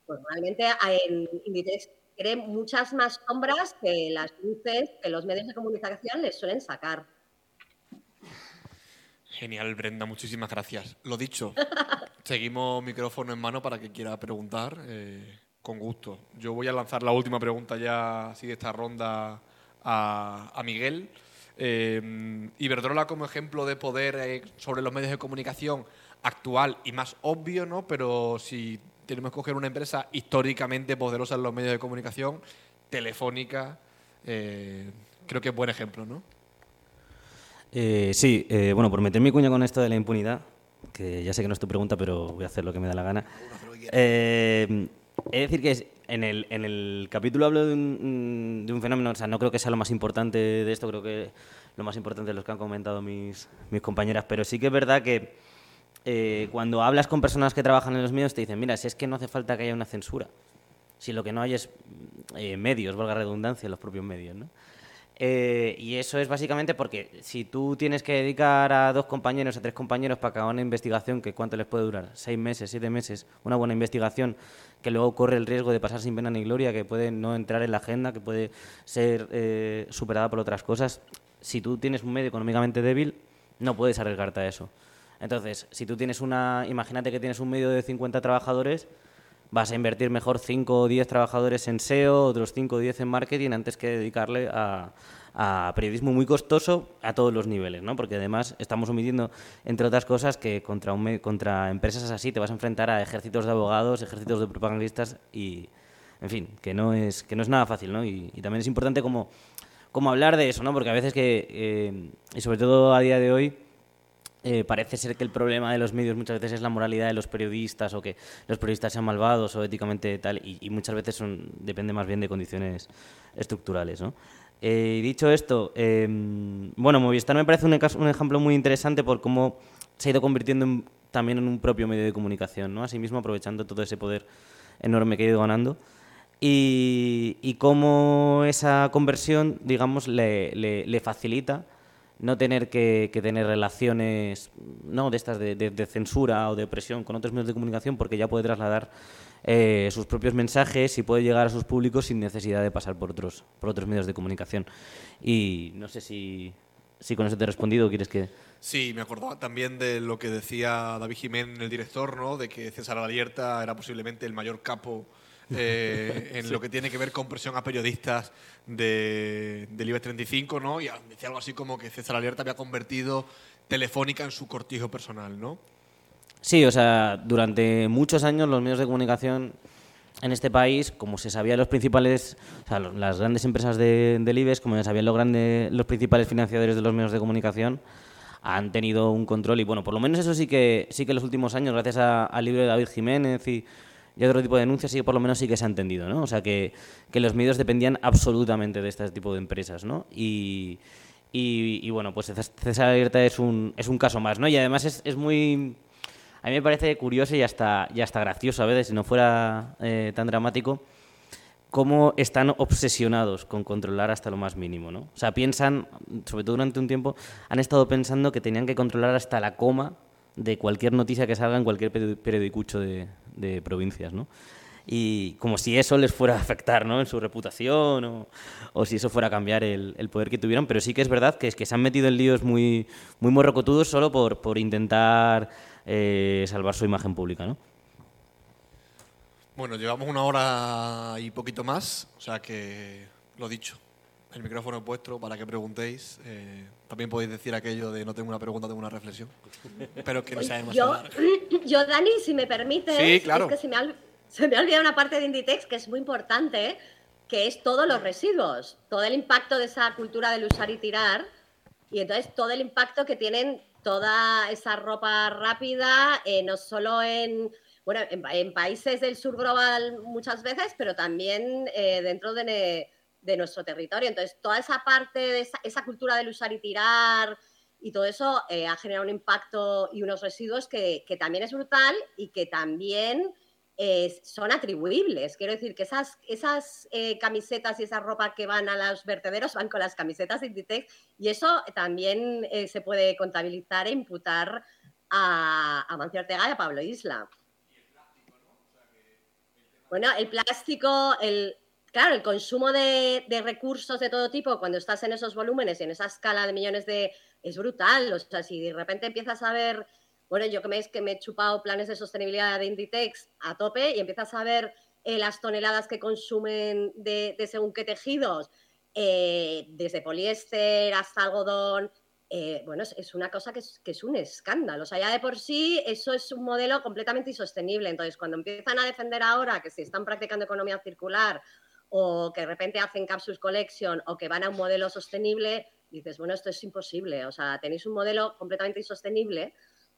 pues realmente en Inditex tiene muchas más sombras que las luces que los medios de comunicación les suelen sacar. Genial, Brenda, muchísimas gracias. Lo dicho, seguimos micrófono en mano para que quiera preguntar. Eh, con gusto. Yo voy a lanzar la última pregunta ya así de esta ronda a, Miguel. Eh, Iberdrola como ejemplo de poder eh, sobre los medios de comunicación actual y más obvio, ¿no? Pero si tenemos que coger una empresa históricamente poderosa en los medios de comunicación, Telefónica, creo que es buen ejemplo, ¿no? Eh, sí, eh, bueno, por meter mi cuña con esto de la impunidad, que ya sé que no es tu pregunta, pero voy a hacer lo que me da la gana. Eh, es decir que en, el, capítulo hablo de un, de un, fenómeno, o sea, no creo que sea lo más importante de esto, creo que lo más importante es lo que han comentado mis, mis compañeras, pero sí que es verdad que eh, cuando hablas con personas que trabajan en los medios te dicen, mira, si es que no hace falta que haya una censura, si lo que no hay es medios, valga redundancia, los propios medios, ¿no? Eh, y eso es básicamente porque si tú tienes que dedicar a dos compañeros, a tres compañeros para acabar una investigación, que ¿cuánto les puede durar? ¿Seis meses, siete meses? Una buena investigación que luego corre el riesgo de pasar sin pena ni gloria, que puede no entrar en la agenda, que puede ser eh, superada por otras cosas. Si tú tienes un medio económicamente débil, no puedes arriesgarte a eso. Entonces, si tú tienes una, imagínate que tienes un medio de 50 trabajadores, vas a invertir mejor 5 o 10 trabajadores en SEO, otros 5 o 10 en marketing, antes que dedicarle a, a periodismo muy costoso a todos los niveles, ¿no? Porque además estamos omitiendo, entre otras cosas, que contra, un, contra empresas así te vas a enfrentar a ejércitos de abogados, ejércitos de propagandistas y, en fin, que no es, que no es nada fácil, ¿no? Y, también es importante como, como hablar de eso, ¿no? Porque a veces que, eh, y sobre todo a día de hoy, eh, parece ser que el problema de los medios muchas veces es la moralidad de los periodistas o que los periodistas sean malvados o éticamente tal y, y muchas veces son, depende más bien de condiciones estructurales, ¿no? Eh, dicho esto, em, bueno, Movistar me parece un, un, ejemplo muy interesante por cómo se ha ido convirtiendo también en un propio medio de comunicación, ¿no? Asimismo, aprovechando todo ese poder enorme que ha ido ganando. Y, cómo esa conversión, digamos, le, facilita no tener que, tener relaciones ¿no? de estas de, censura o de presión con otros medios de comunicación porque ya puede trasladar eh, sus propios mensajes y puede llegar a sus públicos sin necesidad de pasar por otros, por otros medios de comunicación. Y no sé si, si con eso te he respondido o quieres que... Sí, me acordaba también de lo que decía David Jiménez, el director, ¿no? de que César Alierta era posiblemente el mayor capo eh, en lo que tiene que ver con presión a periodistas de, del IBEX 35, ¿no? Y decía algo así como que César Alierta había convertido Telefónica en su cortijo personal, ¿no? Sí, o sea, durante muchos años los medios de comunicación en este país, como se sabía los principales, o sea, las grandes empresas de, del IBEX, como se sabían los, grandes, los principales financiadores de los medios de comunicación, han tenido un control y bueno, por lo menos eso sí que sí que en los últimos años, gracias al libro de David Jiménez y, otro tipo de denuncias, sí por lo menos sí que se ha entendido, ¿no? O sea, que, que los medios dependían absolutamente de este tipo de empresas, ¿no? Y, y, bueno, pues César Abierta es un, es un caso más, ¿no? Y además es, es muy a mí me parece curioso y hasta, y hasta gracioso a veces, si no fuera eh, tan dramático, cómo están obsesionados con controlar hasta lo más mínimo, ¿no? O sea, piensan, sobre todo durante un tiempo, han estado pensando que tenían que controlar hasta la coma de cualquier noticia que salga en cualquier periodicucho de, provincias, ¿no? y como si eso les fuera a afectar ¿no? en su reputación o, o si eso fuera a cambiar el, el, poder que tuvieran. Pero sí que es verdad que, es que se han metido en líos muy, muy morrocotudos solo por, por intentar eh, salvar su imagen pública, ¿no? Bueno, llevamos una hora y poquito más, o sea que lo dicho, el micrófono es vuestro para que preguntéis. Eh, también podéis decir aquello de no tengo una pregunta, tengo una reflexión. Pero que no sabemos yo, Yo, Dani, si me permites, sí, claro. es que se me, ha, se me ha olvidado una parte de Inditex que es muy importante, que es todos los residuos, todo el impacto de esa cultura del usar y tirar, y entonces todo el impacto que tienen toda esa ropa rápida, eh, no solo en, bueno, en, países del sur global muchas veces, pero también eh, dentro de, nuestro territorio. Entonces, toda esa parte de esa, cultura del usar y tirar y todo eso eh, ha generado un impacto y unos residuos que, que también es brutal y que también son atribuibles. Quiero decir que esas, esas eh, camisetas y esa ropa que van a los vertederos van con las camisetas de Inditex y eso también eh, se puede contabilizar e imputar a, a Mancio Ortega y a Pablo Isla. Bueno, el plástico, el, claro, el consumo de, recursos de todo tipo cuando estás en esos volúmenes y en esa escala de millones de... es brutal. O sea, si de repente empiezas a ver bueno, yo que me, que me he chupado planes de sostenibilidad de Inditex a tope y empiezas a ver eh, las toneladas que consumen de, según qué tejidos, eh, desde poliéster hasta algodón, eh, bueno, es, una cosa que es, que es, un escándalo. O sea, ya de por sí eso es un modelo completamente insostenible. Entonces, cuando empiezan a defender ahora que se están practicando economía circular o que de repente hacen capsules collection o que van a un modelo sostenible, dices, bueno, esto es imposible. O sea, tenéis un modelo completamente insostenible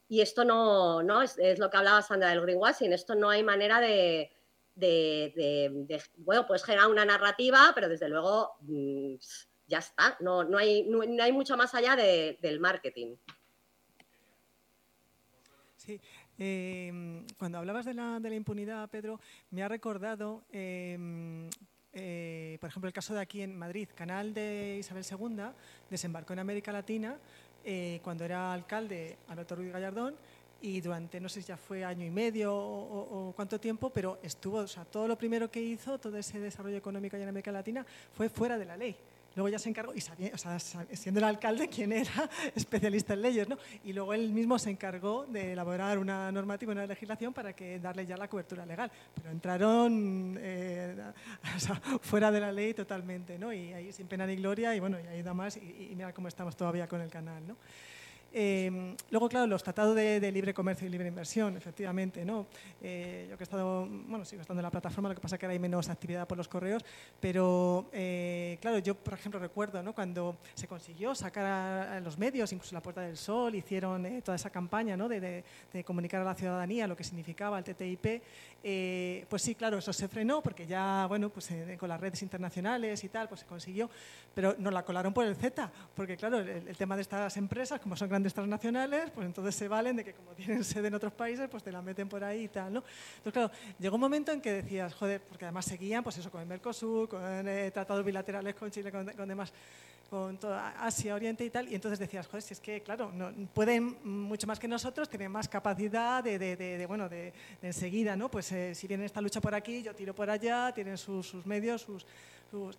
y esto no, no es, lo que hablaba Sandra del greenwashing, esto no hay manera de, bueno, pues generar una narrativa, pero desde luego mm, ya está, no, no, hay, no, hay mucho más allá del marketing. Sí, em, cuando hablabas de la, de la, impunidad, Pedro, me ha recordado, em, eh, por ejemplo, el caso de aquí en Madrid, Canal de Isabel II desembarcó en América Latina eh, cuando era alcalde Alberto Ruiz Gallardón y durante, no sé si ya fue año y medio o, cuánto tiempo, pero estuvo, o sea, todo lo primero que hizo, todo ese desarrollo económico allá en América Latina, fue fuera de la ley. Luego ya se encargó, y siendo el alcalde quien era especialista en leyes, ¿no? y luego él mismo se encargó de elaborar una normativa, una legislación para que darle ya la cobertura legal. Pero entraron eh, fuera de la ley totalmente, ¿no? y ahí sin pena ni gloria, y bueno, y ahí da más, y, y mira cómo estamos todavía con el canal. ¿no? Em, luego, claro, los tratados de, libre comercio y libre inversión, efectivamente, ¿no? Eh, yo que he estado, bueno, sigo estando en la plataforma, lo que pasa es que ahora hay menos actividad por los correos, pero, eh, claro, yo, por ejemplo, recuerdo, ¿no? Cuando se consiguió sacar a, los medios, incluso la Puerta del Sol, hicieron eh, toda esa campaña, ¿no? De, comunicar a la ciudadanía lo que significaba el TTIP, pues sí, claro, eso se frenó porque ya, bueno, pues con las redes internacionales y tal, pues se consiguió, pero nos la colaron por el Z, porque, claro, el, el tema de estas empresas, como son grandes grandes transnacionales, pues entonces se valen de que como tienen sede en otros países, pues te la meten por ahí y tal, ¿no? Entonces, claro, llegó un momento en que decías, joder, porque además seguían, pues eso, con el Mercosur, con eh, tratados bilaterales con Chile, con, demás, con toda Asia, Oriente y tal, y entonces decías, joder, si es que, claro, no, pueden mucho más que nosotros, tienen más capacidad de, de, de, bueno, de, enseguida, ¿no? Pues eh, si viene esta lucha por aquí, yo tiro por allá, tienen sus, sus medios, sus... sus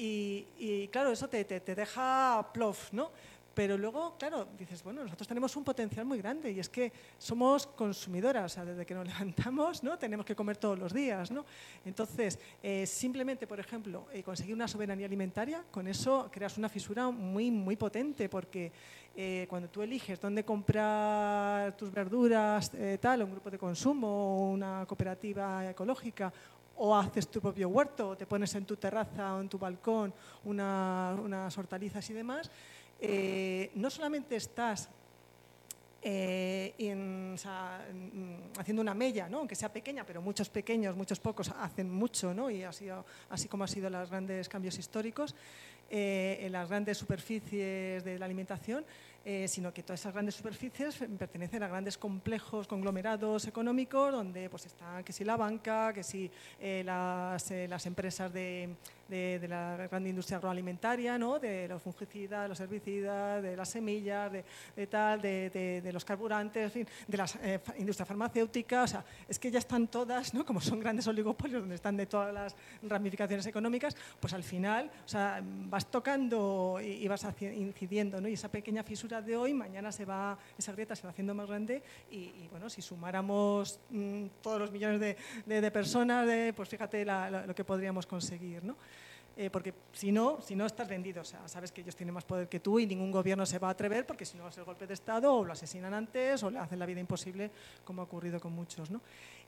y, y, claro, eso te, te, te deja plof, ¿no? Pero luego, claro, dices, bueno, nosotros tenemos un potencial muy grande y es que somos consumidoras, o sea, desde que nos levantamos, ¿no? Tenemos que comer todos los días, ¿no? Entonces, eh, simplemente, por ejemplo, eh, conseguir una soberanía alimentaria, con eso creas una fisura muy, muy potente, porque eh, cuando tú eliges dónde comprar tus verduras, tal, un grupo de consumo, una cooperativa ecológica, o haces tu propio huerto, o te pones en tu terraza o en tu balcón unas hortalizas y demás, eh, no solamente estás eh, haciendo una mella, ¿no? aunque sea pequeña, pero muchos pequeños, muchos pocos hacen mucho, ¿no? y ha sido, así como han sido los grandes cambios históricos, eh, en las grandes superficies de la alimentación, sino que todas esas grandes superficies pertenecen a grandes complejos, conglomerados económicos, donde pues, están que si la banca, que si las, las empresas de de, la gran industria agroalimentaria, ¿no? de los fungicidas, de los herbicidas, de las semillas, de, tal, de, los carburantes, de la eh, industria farmacéutica. O sea, es que ya están todas, ¿no? como son grandes oligopolios donde están de todas las ramificaciones económicas, pues al final o sea, vas tocando y, vas incidiendo. ¿no? Y esa pequeña fisura de hoy, mañana se va, esa grieta se va haciendo más grande y, bueno, si sumáramos mm, todos los millones de, personas, pues fíjate lo que podríamos conseguir. ¿no? Eh, porque si no, si no estás vendido, o sea, sabes que ellos tienen más poder que tú y ningún gobierno se va a atrever porque si no va a ser golpe de Estado o lo asesinan antes o le hacen la vida imposible, como ha ocurrido con muchos. ¿no?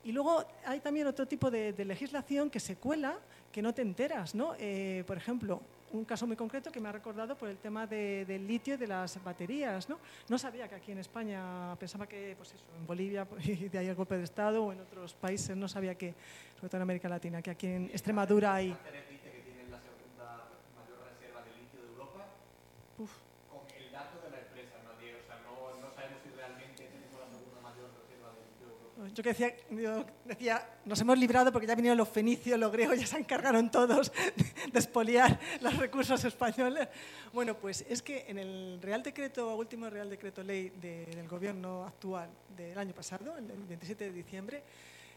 Y luego hay también otro tipo de, legislación que se cuela que no te enteras. ¿no? Eh, por ejemplo, un caso muy concreto que me ha recordado por el tema del litio y de las baterías. ¿no? no sabía que aquí en España, pensaba que pues eso, en Bolivia de ahí el golpe de Estado o en otros países, no sabía que, sobre todo en América Latina, que aquí en Extremadura hay... con el dato de la empresa, nadie, o sea, no, no, sabemos si realmente tenemos la segunda mayor reserva de litio Yo que decía, yo decía, nos hemos librado porque ya vinieron los fenicios, los griegos, ya se encargaron todos de expoliar los recursos españoles. Bueno, pues es que en el Real Decreto, último Real Decreto Ley de, del Gobierno actual del año pasado, el 27 de diciembre,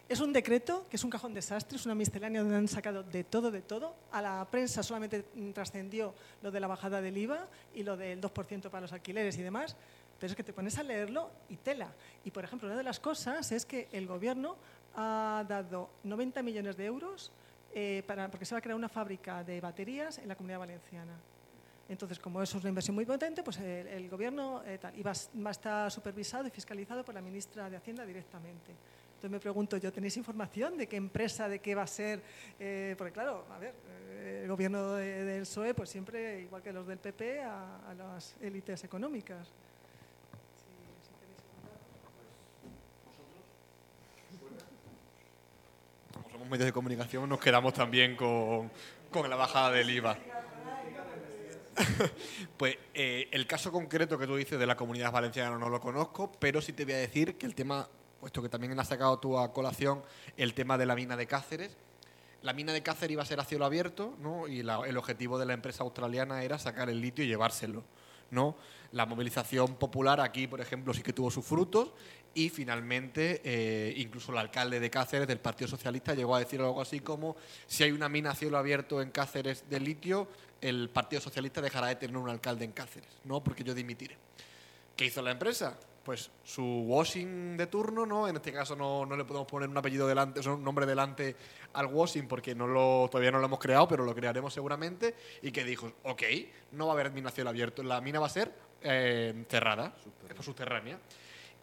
es un decreto que es un cajón desastre, es una miscelánea donde han sacado de todo, de todo. A la prensa solamente trascendió lo de la bajada del IVA y lo del 2% para los alquileres y demás, pero es que te pones a leerlo y tela. Y, por ejemplo, una de las cosas es que el Gobierno ha dado 90 millones de euros eh, para, porque se va a crear una fábrica de baterías en la Comunidad Valenciana. Entonces, como eso es una inversión muy potente, pues el, Gobierno eh, y va, va a estar supervisado y fiscalizado por la ministra de Hacienda directamente. Entonces me pregunto yo, ¿tenéis información de qué empresa, de qué va a ser? Eh, porque claro, a ver, eh, el gobierno del PSOE, pues siempre, igual que los del PP, a, las élites económicas. Como medios de comunicación, nos quedamos también con, con la bajada del IVA. pues eh, el caso concreto que tú dices de la comunidad valenciana no lo conozco, pero sí te voy a decir que el tema puesto que también has sacado tú a colación el tema de la mina de Cáceres. La mina de Cáceres iba a ser a cielo abierto, ¿no? Y el objetivo de la empresa australiana era sacar el litio y llevárselo, ¿no? La movilización popular aquí, por ejemplo, sí que tuvo sus frutos y finalmente eh, incluso el alcalde de Cáceres del Partido Socialista llegó a decir algo así como si hay una mina a cielo abierto en Cáceres de litio, el Partido Socialista dejará de tener un alcalde en Cáceres, no porque yo dimitiré. ¿Qué hizo la empresa? Pues su washing de turno, ¿no? En este caso no, no le podemos poner un apellido delante, o sea, un nombre delante al washing porque no lo, todavía no lo hemos creado, pero lo crearemos seguramente. Y que dijo, ok, no va a haber minación abierto, la mina va a ser eh, cerrada, subterránea.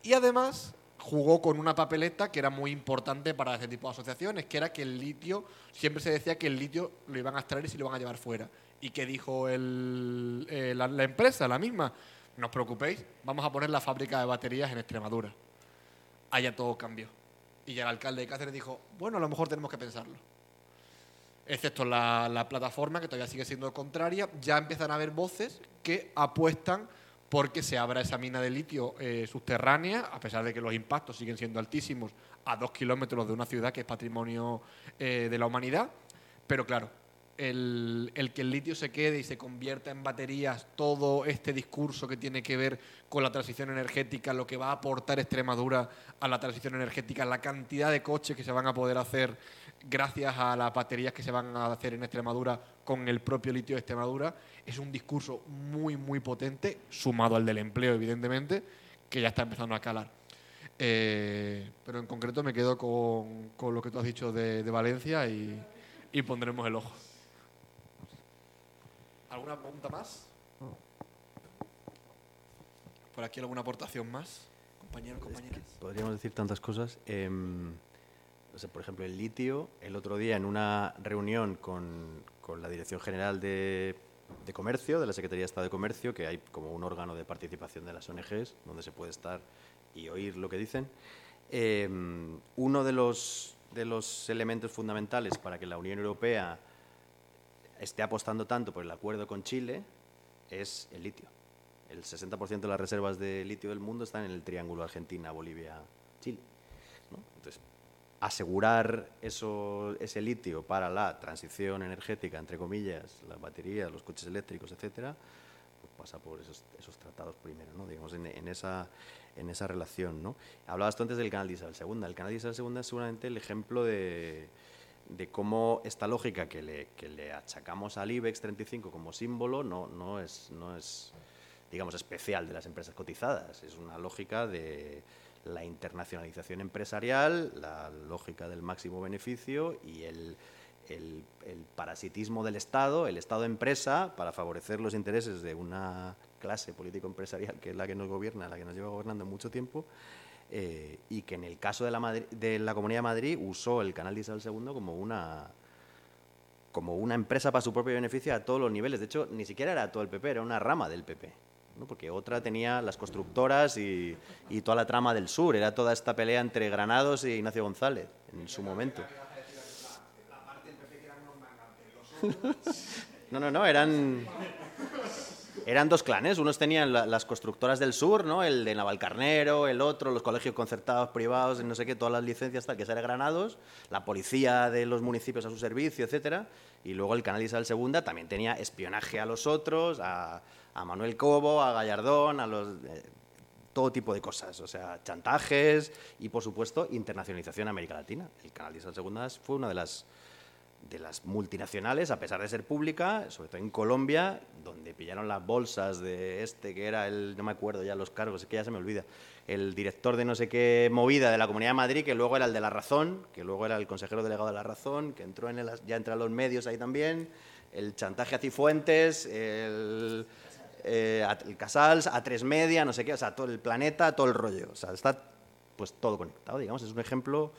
Y además jugó con una papeleta que era muy importante para este tipo de asociaciones, que era que el litio, siempre se decía que el litio lo iban a extraer y se lo iban a llevar fuera. ¿Y qué dijo el, eh, la, la empresa, la misma? No os preocupéis, vamos a poner la fábrica de baterías en Extremadura. Allá todo cambió. Y ya el alcalde de Cáceres dijo, bueno, a lo mejor tenemos que pensarlo. Excepto la, la plataforma, que todavía sigue siendo contraria, ya empiezan a haber voces que apuestan porque se abra esa mina de litio eh, subterránea, a pesar de que los impactos siguen siendo altísimos, a dos kilómetros de una ciudad que es patrimonio eh, de la humanidad. Pero claro, el, que el litio se quede y se convierta en baterías, todo este discurso que tiene que ver con la transición energética, lo que va a aportar Extremadura a la transición energética, la cantidad de coches que se van a poder hacer gracias a las baterías que se van a hacer en Extremadura con el propio litio de Extremadura, es un discurso muy, muy potente, sumado al del empleo, evidentemente, que ya está empezando a calar. Eh, pero en concreto me quedo con, lo que tú has dicho de, Valencia y pondremos el ojo. ¿Alguna pregunta más? ¿Por aquí alguna aportación más? Compañeros, compañeras. Es que podríamos decir tantas cosas. Eh, o sea, por ejemplo, el litio, el otro día en una reunión con, con la Dirección General de, de, Comercio, de la Secretaría de Estado de Comercio, que hay como un órgano de participación de las ONGs, donde se puede estar y oír lo que dicen, eh, uno de los, de los elementos fundamentales para que la Unión Europea esté apostando tanto por el acuerdo con Chile es el litio. El 60% de las reservas de litio del mundo están en el triángulo Argentina, Bolivia, Chile. Entonces, asegurar eso, ese litio para la transición energética, entre comillas, las baterías, los coches eléctricos, etcétera, pues pasa por esos, esos tratados primero, ¿no? digamos, en, en, esa, en esa relación. ¿no? Hablabas tú antes del canal de Isabel II. El canal de Isabel II es seguramente el ejemplo de, de cómo esta lógica que le, que le, achacamos al IBEX 35 como símbolo no, no, es, no es, digamos, especial de las empresas cotizadas. Es una lógica de la internacionalización empresarial, la lógica del máximo beneficio y el, el, parasitismo del Estado, el Estado-empresa, para favorecer los intereses de una clase político-empresarial que es la que nos gobierna, la que nos lleva gobernando mucho tiempo, eh, y que en el caso de la, Madrid, de la Comunidad de Madrid usó el canal de Isabel II como una, como una empresa para su propio beneficio a todos los niveles. De hecho, ni siquiera era todo el PP, era una rama del PP. ¿no? Porque otra tenía las constructoras y, y, toda la trama del sur. Era toda esta pelea entre Granados y Ignacio González en su momento. No, no, no, eran eran dos clanes. Unos tenían la, las constructoras del sur, ¿no? El de Navalcarnero, el otro, los colegios concertados privados, no sé qué, todas las licencias tal, que eran Granados, la policía de los municipios a su servicio, etcétera. Y luego el canal Isabel II también tenía espionaje a los otros, a, a Manuel Cobo, a Gallardón, a los. Eh, todo tipo de cosas, o sea, chantajes y, por supuesto, internacionalización en América Latina. El canal Isabel II fue una de las de las multinacionales, a pesar de ser pública, sobre todo en Colombia, donde pillaron las bolsas de este que era el, no me acuerdo ya los cargos, es que ya se me olvida, el director de no sé qué movida de la Comunidad de Madrid, que luego era el de La Razón, que luego era el consejero delegado de La Razón, que entró en el, ya entra en los medios ahí también, el chantaje a Cifuentes, el, eh, el Casals, a Tres Media, no sé qué, o sea, todo el planeta, todo el rollo, o sea, está pues todo conectado, digamos, es un ejemplo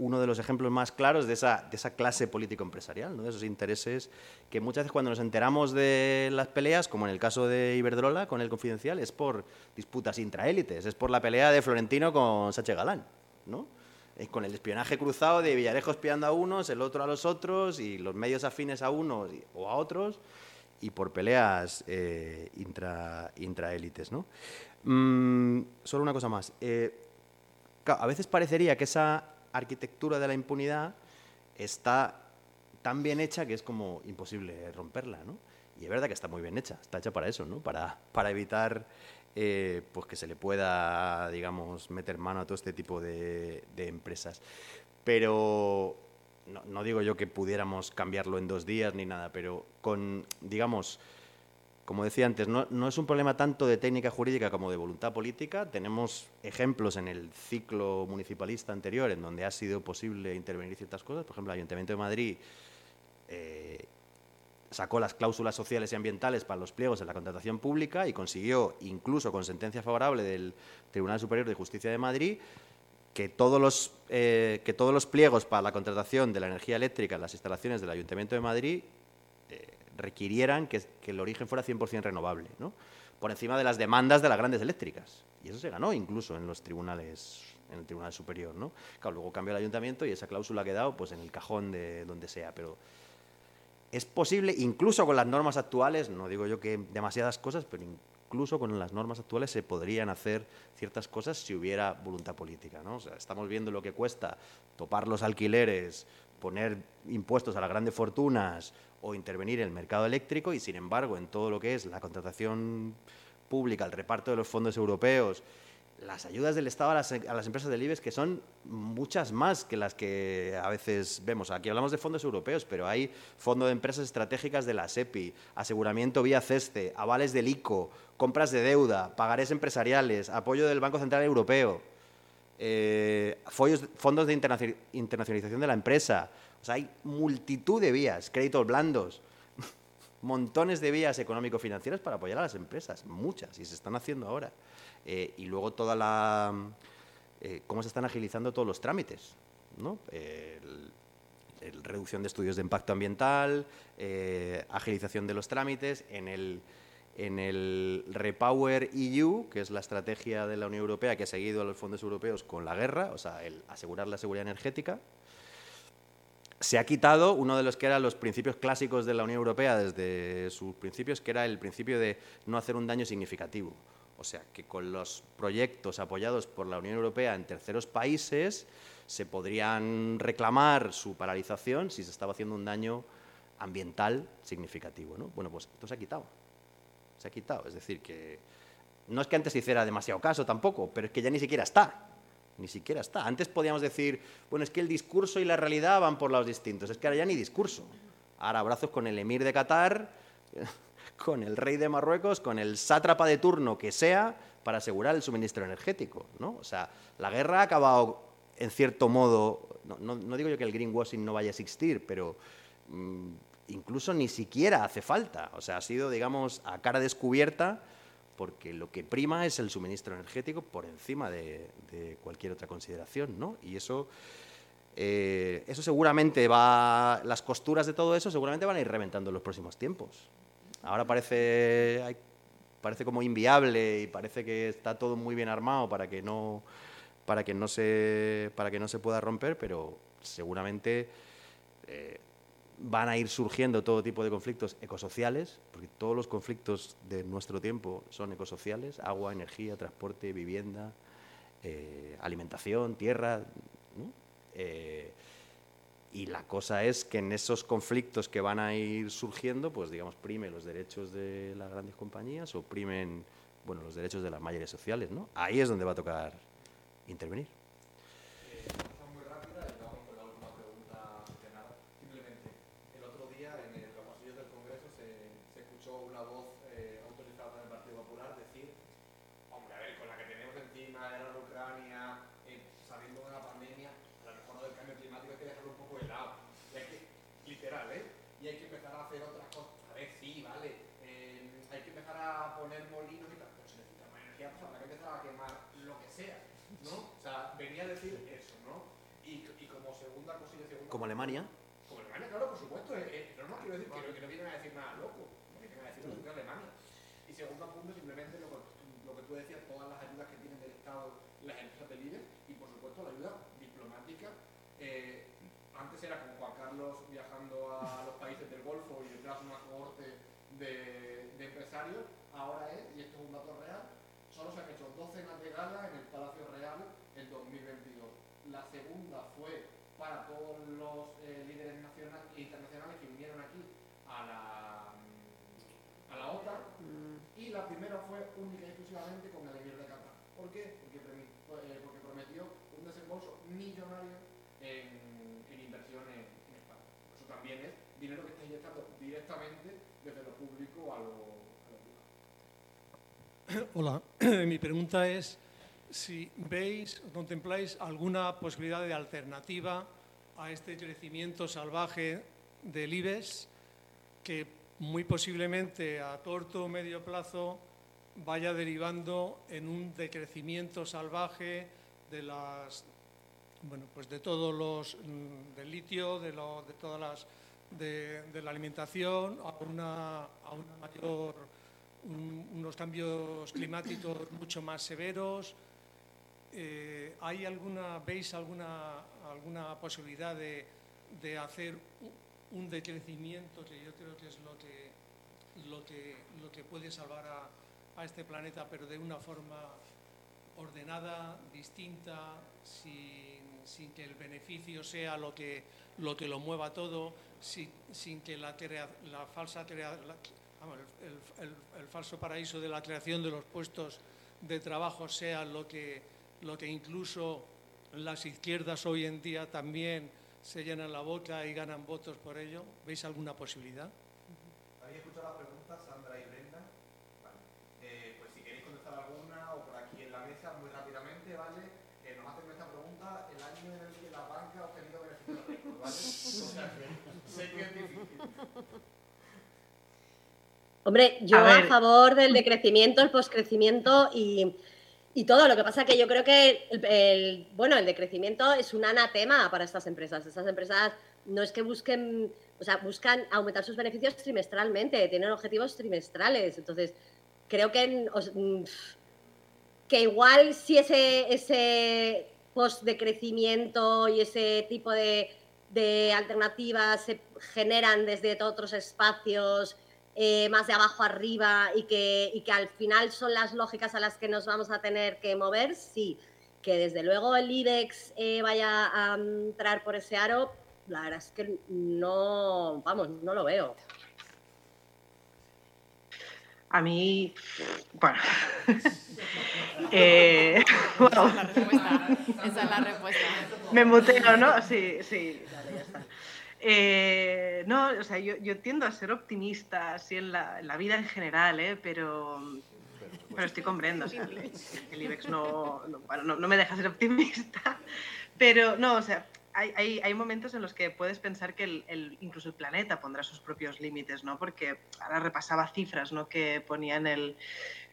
uno de los ejemplos más claros de esa, de esa clase político-empresarial, de esos intereses que muchas veces cuando nos enteramos de las peleas, como en el caso de Iberdrola con el Confidencial, es por disputas intraélites, es por la pelea de Florentino con Sache Galán, ¿no? Con el espionaje cruzado de Villarejo espiando a unos, el otro a los otros, y los medios afines a unos o a otros, y por peleas eh, intra, intraélites. ¿no? Mm, solo una cosa más. Eh, a veces parecería que esa arquitectura de la impunidad está tan bien hecha que es como imposible romperla, ¿no? Y es verdad que está muy bien hecha, está hecha para eso, ¿no? Para, para evitar eh, pues que se le pueda, digamos, meter mano a todo este tipo de, empresas. Pero no digo yo que pudiéramos cambiarlo en dos días ni nada, pero con, digamos, como decía antes, no, es un problema tanto de técnica jurídica como de voluntad política. Tenemos ejemplos en el ciclo municipalista anterior en donde ha sido posible intervenir ciertas cosas. Por ejemplo, el Ayuntamiento de Madrid eh, sacó las cláusulas sociales y ambientales para los pliegos en la contratación pública y consiguió, incluso con sentencia favorable del Tribunal Superior de Justicia de Madrid, que todos los, eh, que todos los pliegos para la contratación de la energía eléctrica en las instalaciones del Ayuntamiento de Madrid requirieran que, el origen fuera 100% renovable, ¿no? por encima de las demandas de las grandes eléctricas. Y eso se ganó incluso en los tribunales, en el Tribunal Superior. ¿no? Claro, luego cambió el Ayuntamiento y esa cláusula ha quedado pues, en el cajón de donde sea, pero es posible, incluso con las normas actuales, no digo yo que demasiadas cosas, pero incluso con las normas actuales se podrían hacer ciertas cosas si hubiera voluntad política. ¿no? O sea, estamos viendo lo que cuesta topar los alquileres, poner impuestos a las grandes fortunas o intervenir en el mercado eléctrico y, sin embargo, en todo lo que es la contratación pública, el reparto de los fondos europeos, las ayudas del Estado a las, a las, empresas del IBEX, que son muchas más que las que a veces vemos. Aquí hablamos de fondos europeos, pero hay fondo de empresas estratégicas de la SEPI, aseguramiento vía CESTE, avales del ICO, compras de deuda, pagarés empresariales, apoyo del Banco Central Europeo, eh, fondos de internacionalización de la empresa. Hay multitud de vías, créditos blandos, montones de vías económico-financieras para apoyar a las empresas, muchas, y se están haciendo ahora. Eh, y luego toda la eh, cómo se están agilizando todos los trámites, ¿no? Reducción de estudios de impacto ambiental, agilización de los trámites, en el, en el Repower EU, que es la estrategia de la Unión Europea que ha seguido a los fondos europeos con la guerra, o sea, el asegurar la seguridad energética, se ha quitado uno de los que eran los principios clásicos de la Unión Europea desde sus principios, que era el principio de no hacer un daño significativo. O sea, que con los proyectos apoyados por la Unión Europea en terceros países se podrían reclamar su paralización si se estaba haciendo un daño ambiental significativo. ¿no? Bueno, pues esto se ha quitado. Se ha quitado. Es decir, que no es que antes se hiciera demasiado caso tampoco, pero es que ya ni siquiera está. Ni siquiera está. Antes podíamos decir, bueno, es que el discurso y la realidad van por lados distintos. Es que ahora ya ni discurso. Ahora abrazos con el emir de Qatar con el rey de Marruecos, con el sátrapa de turno que sea, para asegurar el suministro energético. ¿no? O sea, la guerra ha acabado, en cierto modo, no, no, no digo yo que el greenwashing no vaya a existir, pero mmm, incluso ni siquiera hace falta. O sea, ha sido, digamos, a cara descubierta, porque lo que prima es el suministro energético por encima de, cualquier otra consideración. ¿no? Y eso... Eh, eso seguramente va, las costuras de todo eso seguramente van a ir reventando en los próximos tiempos. Ahora parece, parece como inviable y parece que está todo muy bien armado para que no, para que no, se, para que no se pueda romper, pero seguramente eh, van a ir surgiendo todo tipo de conflictos ecosociales, porque todos los conflictos de nuestro tiempo son ecosociales, agua, energía, transporte, vivienda, eh, alimentación, tierra. ¿no? Eh, y la cosa es que en esos conflictos que van a ir surgiendo, pues digamos, prime los derechos de las grandes compañías o primen, bueno, los derechos de las mayores sociales, ¿no? Ahí es donde va a tocar intervenir. muy rápida y vamos con la última pregunta de nada. Simplemente, el otro día en el, los pasillos del Congreso se, se escuchó una voz eh, autorizada del Partido Popular decir, hombre, a ver, con la que tenemos encima de la Ucrania, eh, saliendo de la pandemia, a lo mejor lo del cambio climático hay que dejarlo un poco de lado. Y hay que, literal, ¿eh? Y hay que empezar a hacer otras cosas. A ver, sí, vale. Eh, hay que empezar a poner molinos y tal. Pero se necesita más energía, pues habrá que empezar a quemar lo que sea, ¿no? O sea, venía a decir eso, ¿no? Y, y como segunda cosilla, segunda Como Alemania. como Alemania, claro, por supuesto. Eh, eh, no, no, quiero decir que, no- que no vienen a decir nada loco. Lo que vienen a decir lo que Alemania. Y segundo punto, simplemente lo lo que tú decías, todas las ayudas que tienen del Estado las empresas del IBEX y, por supuesto, la ayuda diplomática. Eh, antes era como Juan Carlos viajando a los países del Golfo y detrás una cohorte de, de empresarios. Ahora es, y esto es un dato real, solo se han hecho dos cenas de gala en el Palacio Real en 2022. La segunda fue para todos los eh, líderes nacionales e internacionales que vinieron aquí a la, a la OTAN y la primera fue única y exclusivamente con el emir de Qatar. ¿Por qué? Porque, premi- eh, porque prometió un desembolso millonario en, en inversiones también es dinero que está inyectando directamente desde lo público a lo, a lo privado. Hola, mi pregunta es si veis o contempláis alguna posibilidad de alternativa a este crecimiento salvaje del IBEX que muy posiblemente a corto o medio plazo vaya derivando en un decrecimiento salvaje de las bueno pues de todos los mm, del litio de, lo, de todas las de, de, la alimentación a una, a una mayor un, unos cambios climáticos mucho más severos. Eh, ¿hay alguna, veis alguna, alguna posibilidad de, de hacer un decrecimiento que yo creo que es lo que, lo que, lo que puede salvar a, a este planeta, pero de una forma ordenada, distinta, sin, sin, que el beneficio sea lo que lo, que lo mueva todo, sin, sin que la, crea, la falsa la, el, falso paraíso de la creación de los puestos de trabajo sea lo que, lo que incluso las izquierdas hoy en día también se llenan la boca y ganan votos por ello. ¿Veis alguna posibilidad? ¿Habéis escuchado la pregunta, Sandra y Brenda? Vale. Eh, pues si queréis contestar alguna o por aquí en la mesa muy rápidamente, ¿vale? Eh, nos hacen esta pregunta el año en el que la banca ha obtenido beneficios ricos, ¿vale? O sea que sé que es difícil. Hombre, yo a, a favor del decrecimiento, el poscrecimiento y, y, todo. Lo que pasa que yo creo que el, el, bueno, el decrecimiento es un anatema para estas empresas. Estas empresas no es que busquen, o sea, buscan aumentar sus beneficios trimestralmente, tienen objetivos trimestrales. Entonces, creo que, que igual si ese, ese post decrecimiento y ese tipo de, de alternativas se generan desde otros espacios eh, más de abajo arriba y que, y que al final son las lógicas a las que nos vamos a tener que mover, sí. Que desde luego el IBEX eh, vaya a entrar por ese aro, la verdad es que no, vamos, no lo veo. A mí, bueno. eh, bueno. Esa, es la respuesta. Esa es la respuesta. Me muteo, ¿no? Sí, sí, vale, ya está. Eh, no, o sea, yo, yo, tiendo a ser optimista así en la, la vida en general, ¿eh? pero, pero estoy con Brenda. O sea, el, IBEX no, no, bueno, no, me deja ser optimista. Pero no, o sea, hay, hay, hay momentos en los que puedes pensar que el, incluso el planeta pondrá sus propios límites, ¿no? Porque ahora repasaba cifras ¿no? que ponía en el,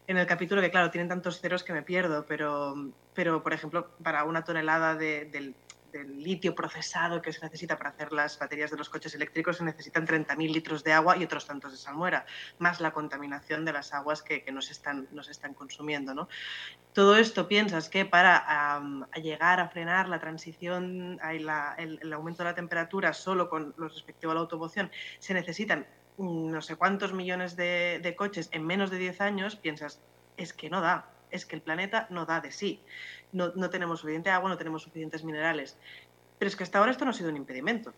en el capítulo, que claro, tienen tantos ceros que me pierdo, pero, pero por ejemplo, para una tonelada de, del del litio procesado que se necesita para hacer las baterías de los coches eléctricos se necesitan 30.000 litros de agua y otros tantos de salmuera, más la contaminación de las aguas que, nos, están, nos están consumiendo. ¿no? Todo esto piensas que para llegar a frenar la transición, la, el, el aumento de la temperatura solo con lo respectivo a la automoción, se necesitan no sé cuántos millones de, de coches en menos de 10 años, piensas, es que no da, es que el planeta no da de sí no, no, tenemos suficiente agua, no tenemos suficientes minerales. Pero es que hasta ahora esto no ha sido un impedimento.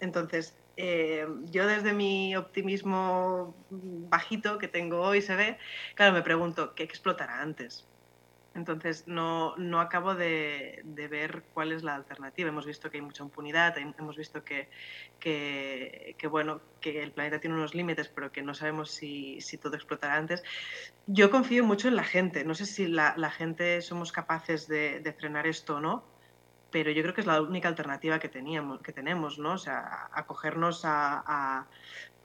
Entonces, eh, yo desde mi optimismo bajito que tengo hoy se ve, claro, me pregunto, ¿qué explotará antes? Entonces, no, no acabo de, de, ver cuál es la alternativa. Hemos visto que hay mucha impunidad, hemos visto que, que, bueno, que el planeta tiene unos límites, pero que no sabemos si, si, todo explotará antes. Yo confío mucho en la gente. No sé si la, la gente somos capaces de, de frenar esto o no, pero yo creo que es la única alternativa que, teníamos, que tenemos, ¿no? O sea, acogernos a, a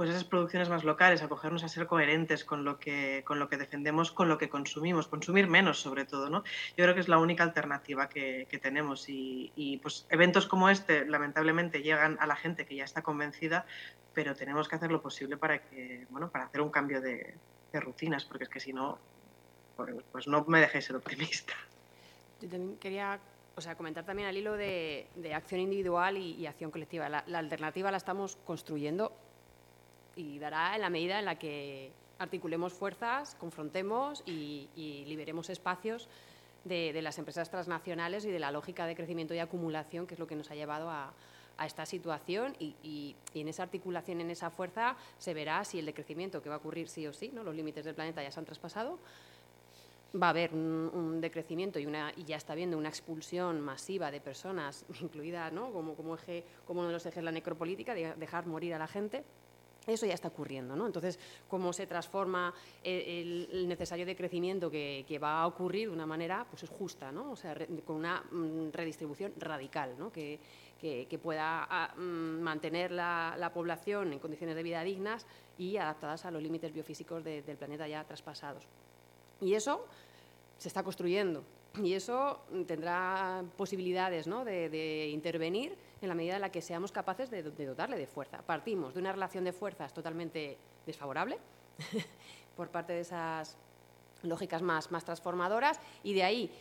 pues esas producciones más locales, acogernos a ser coherentes con lo, que, con lo que defendemos, con lo que consumimos, consumir menos sobre todo, ¿no? Yo creo que es la única alternativa que, tenemos y, pues eventos como este lamentablemente llegan a la gente que ya está convencida, pero tenemos que hacer lo posible para que, bueno, para hacer un cambio de, rutinas, porque es que si no, pues, no me dejéis ser optimista. Yo también quería o sea, comentar también al hilo de, acción individual y, acción colectiva. La, alternativa la estamos construyendo y dará en la medida en la que articulemos fuerzas, confrontemos y, liberemos espacios de, las empresas transnacionales y de la lógica de crecimiento y acumulación, que es lo que nos ha llevado a, esta situación y, en esa articulación, en esa fuerza, se verá si el decrecimiento que va a ocurrir sí o sí, ¿no? los límites del planeta ya se han traspasado, va a haber un, decrecimiento y, una, y ya está habiendo una expulsión masiva de personas, incluida ¿no? como, como, eje, como uno de los ejes de la necropolítica, de dejar morir a la gente. Eso ya está ocurriendo, ¿no? Entonces, cómo se transforma el, necesario decrecimiento que, que, va a ocurrir de una manera, pues es justa, ¿no? O sea, con una mm, redistribución radical, ¿no? Que, que, pueda ah, mm, mantener la, población en condiciones de vida dignas y adaptadas a los límites biofísicos del planeta ya traspasados. Y eso se está construyendo y eso tendrá posibilidades ¿no? de, intervenir en la medida en la que seamos capaces de, dotarle de fuerza. Partimos de una relación de fuerzas totalmente desfavorable por parte de esas lógicas más, más transformadoras y de ahí,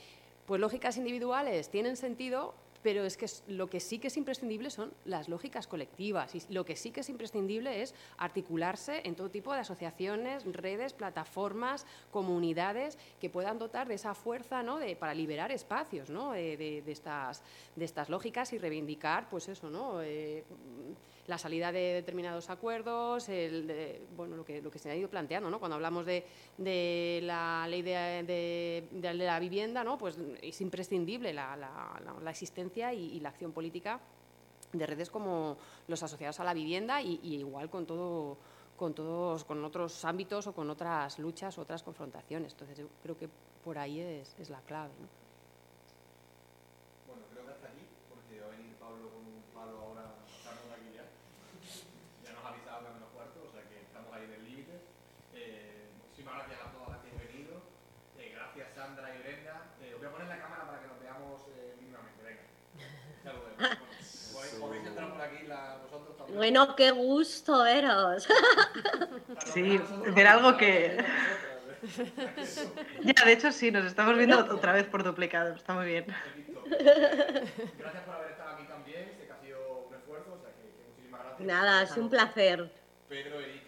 pues lógicas individuales tienen sentido pero es que lo que sí que es imprescindible son las lógicas colectivas y lo que sí que es imprescindible es articularse en todo tipo de asociaciones, redes, plataformas, comunidades que puedan dotar de esa fuerza ¿no? de, para liberar espacios ¿no? de, estas, de estas lógicas y reivindicar pues eso, ¿no? Eh, la salida de determinados acuerdos, el, bueno, lo que, lo que se ha ido planteando, ¿no? Cuando hablamos de, de la ley de, de, la vivienda, ¿no? Pues es imprescindible la, la, la existencia y, la acción política de redes como los asociados a la vivienda y, igual con todo con todos con otros ámbitos o con otras luchas otras confrontaciones entonces yo creo que por ahí es, es la clave. Bueno, qué gusto veros. Sí, ver algo que... Ya, de hecho sí, nos estamos viendo otra vez por duplicado, está muy bien. Gracias por haber estado aquí también, sé que ha sido un esfuerzo, o sea que, muchísimas gracias. Nada, es un placer. Pedro, Erika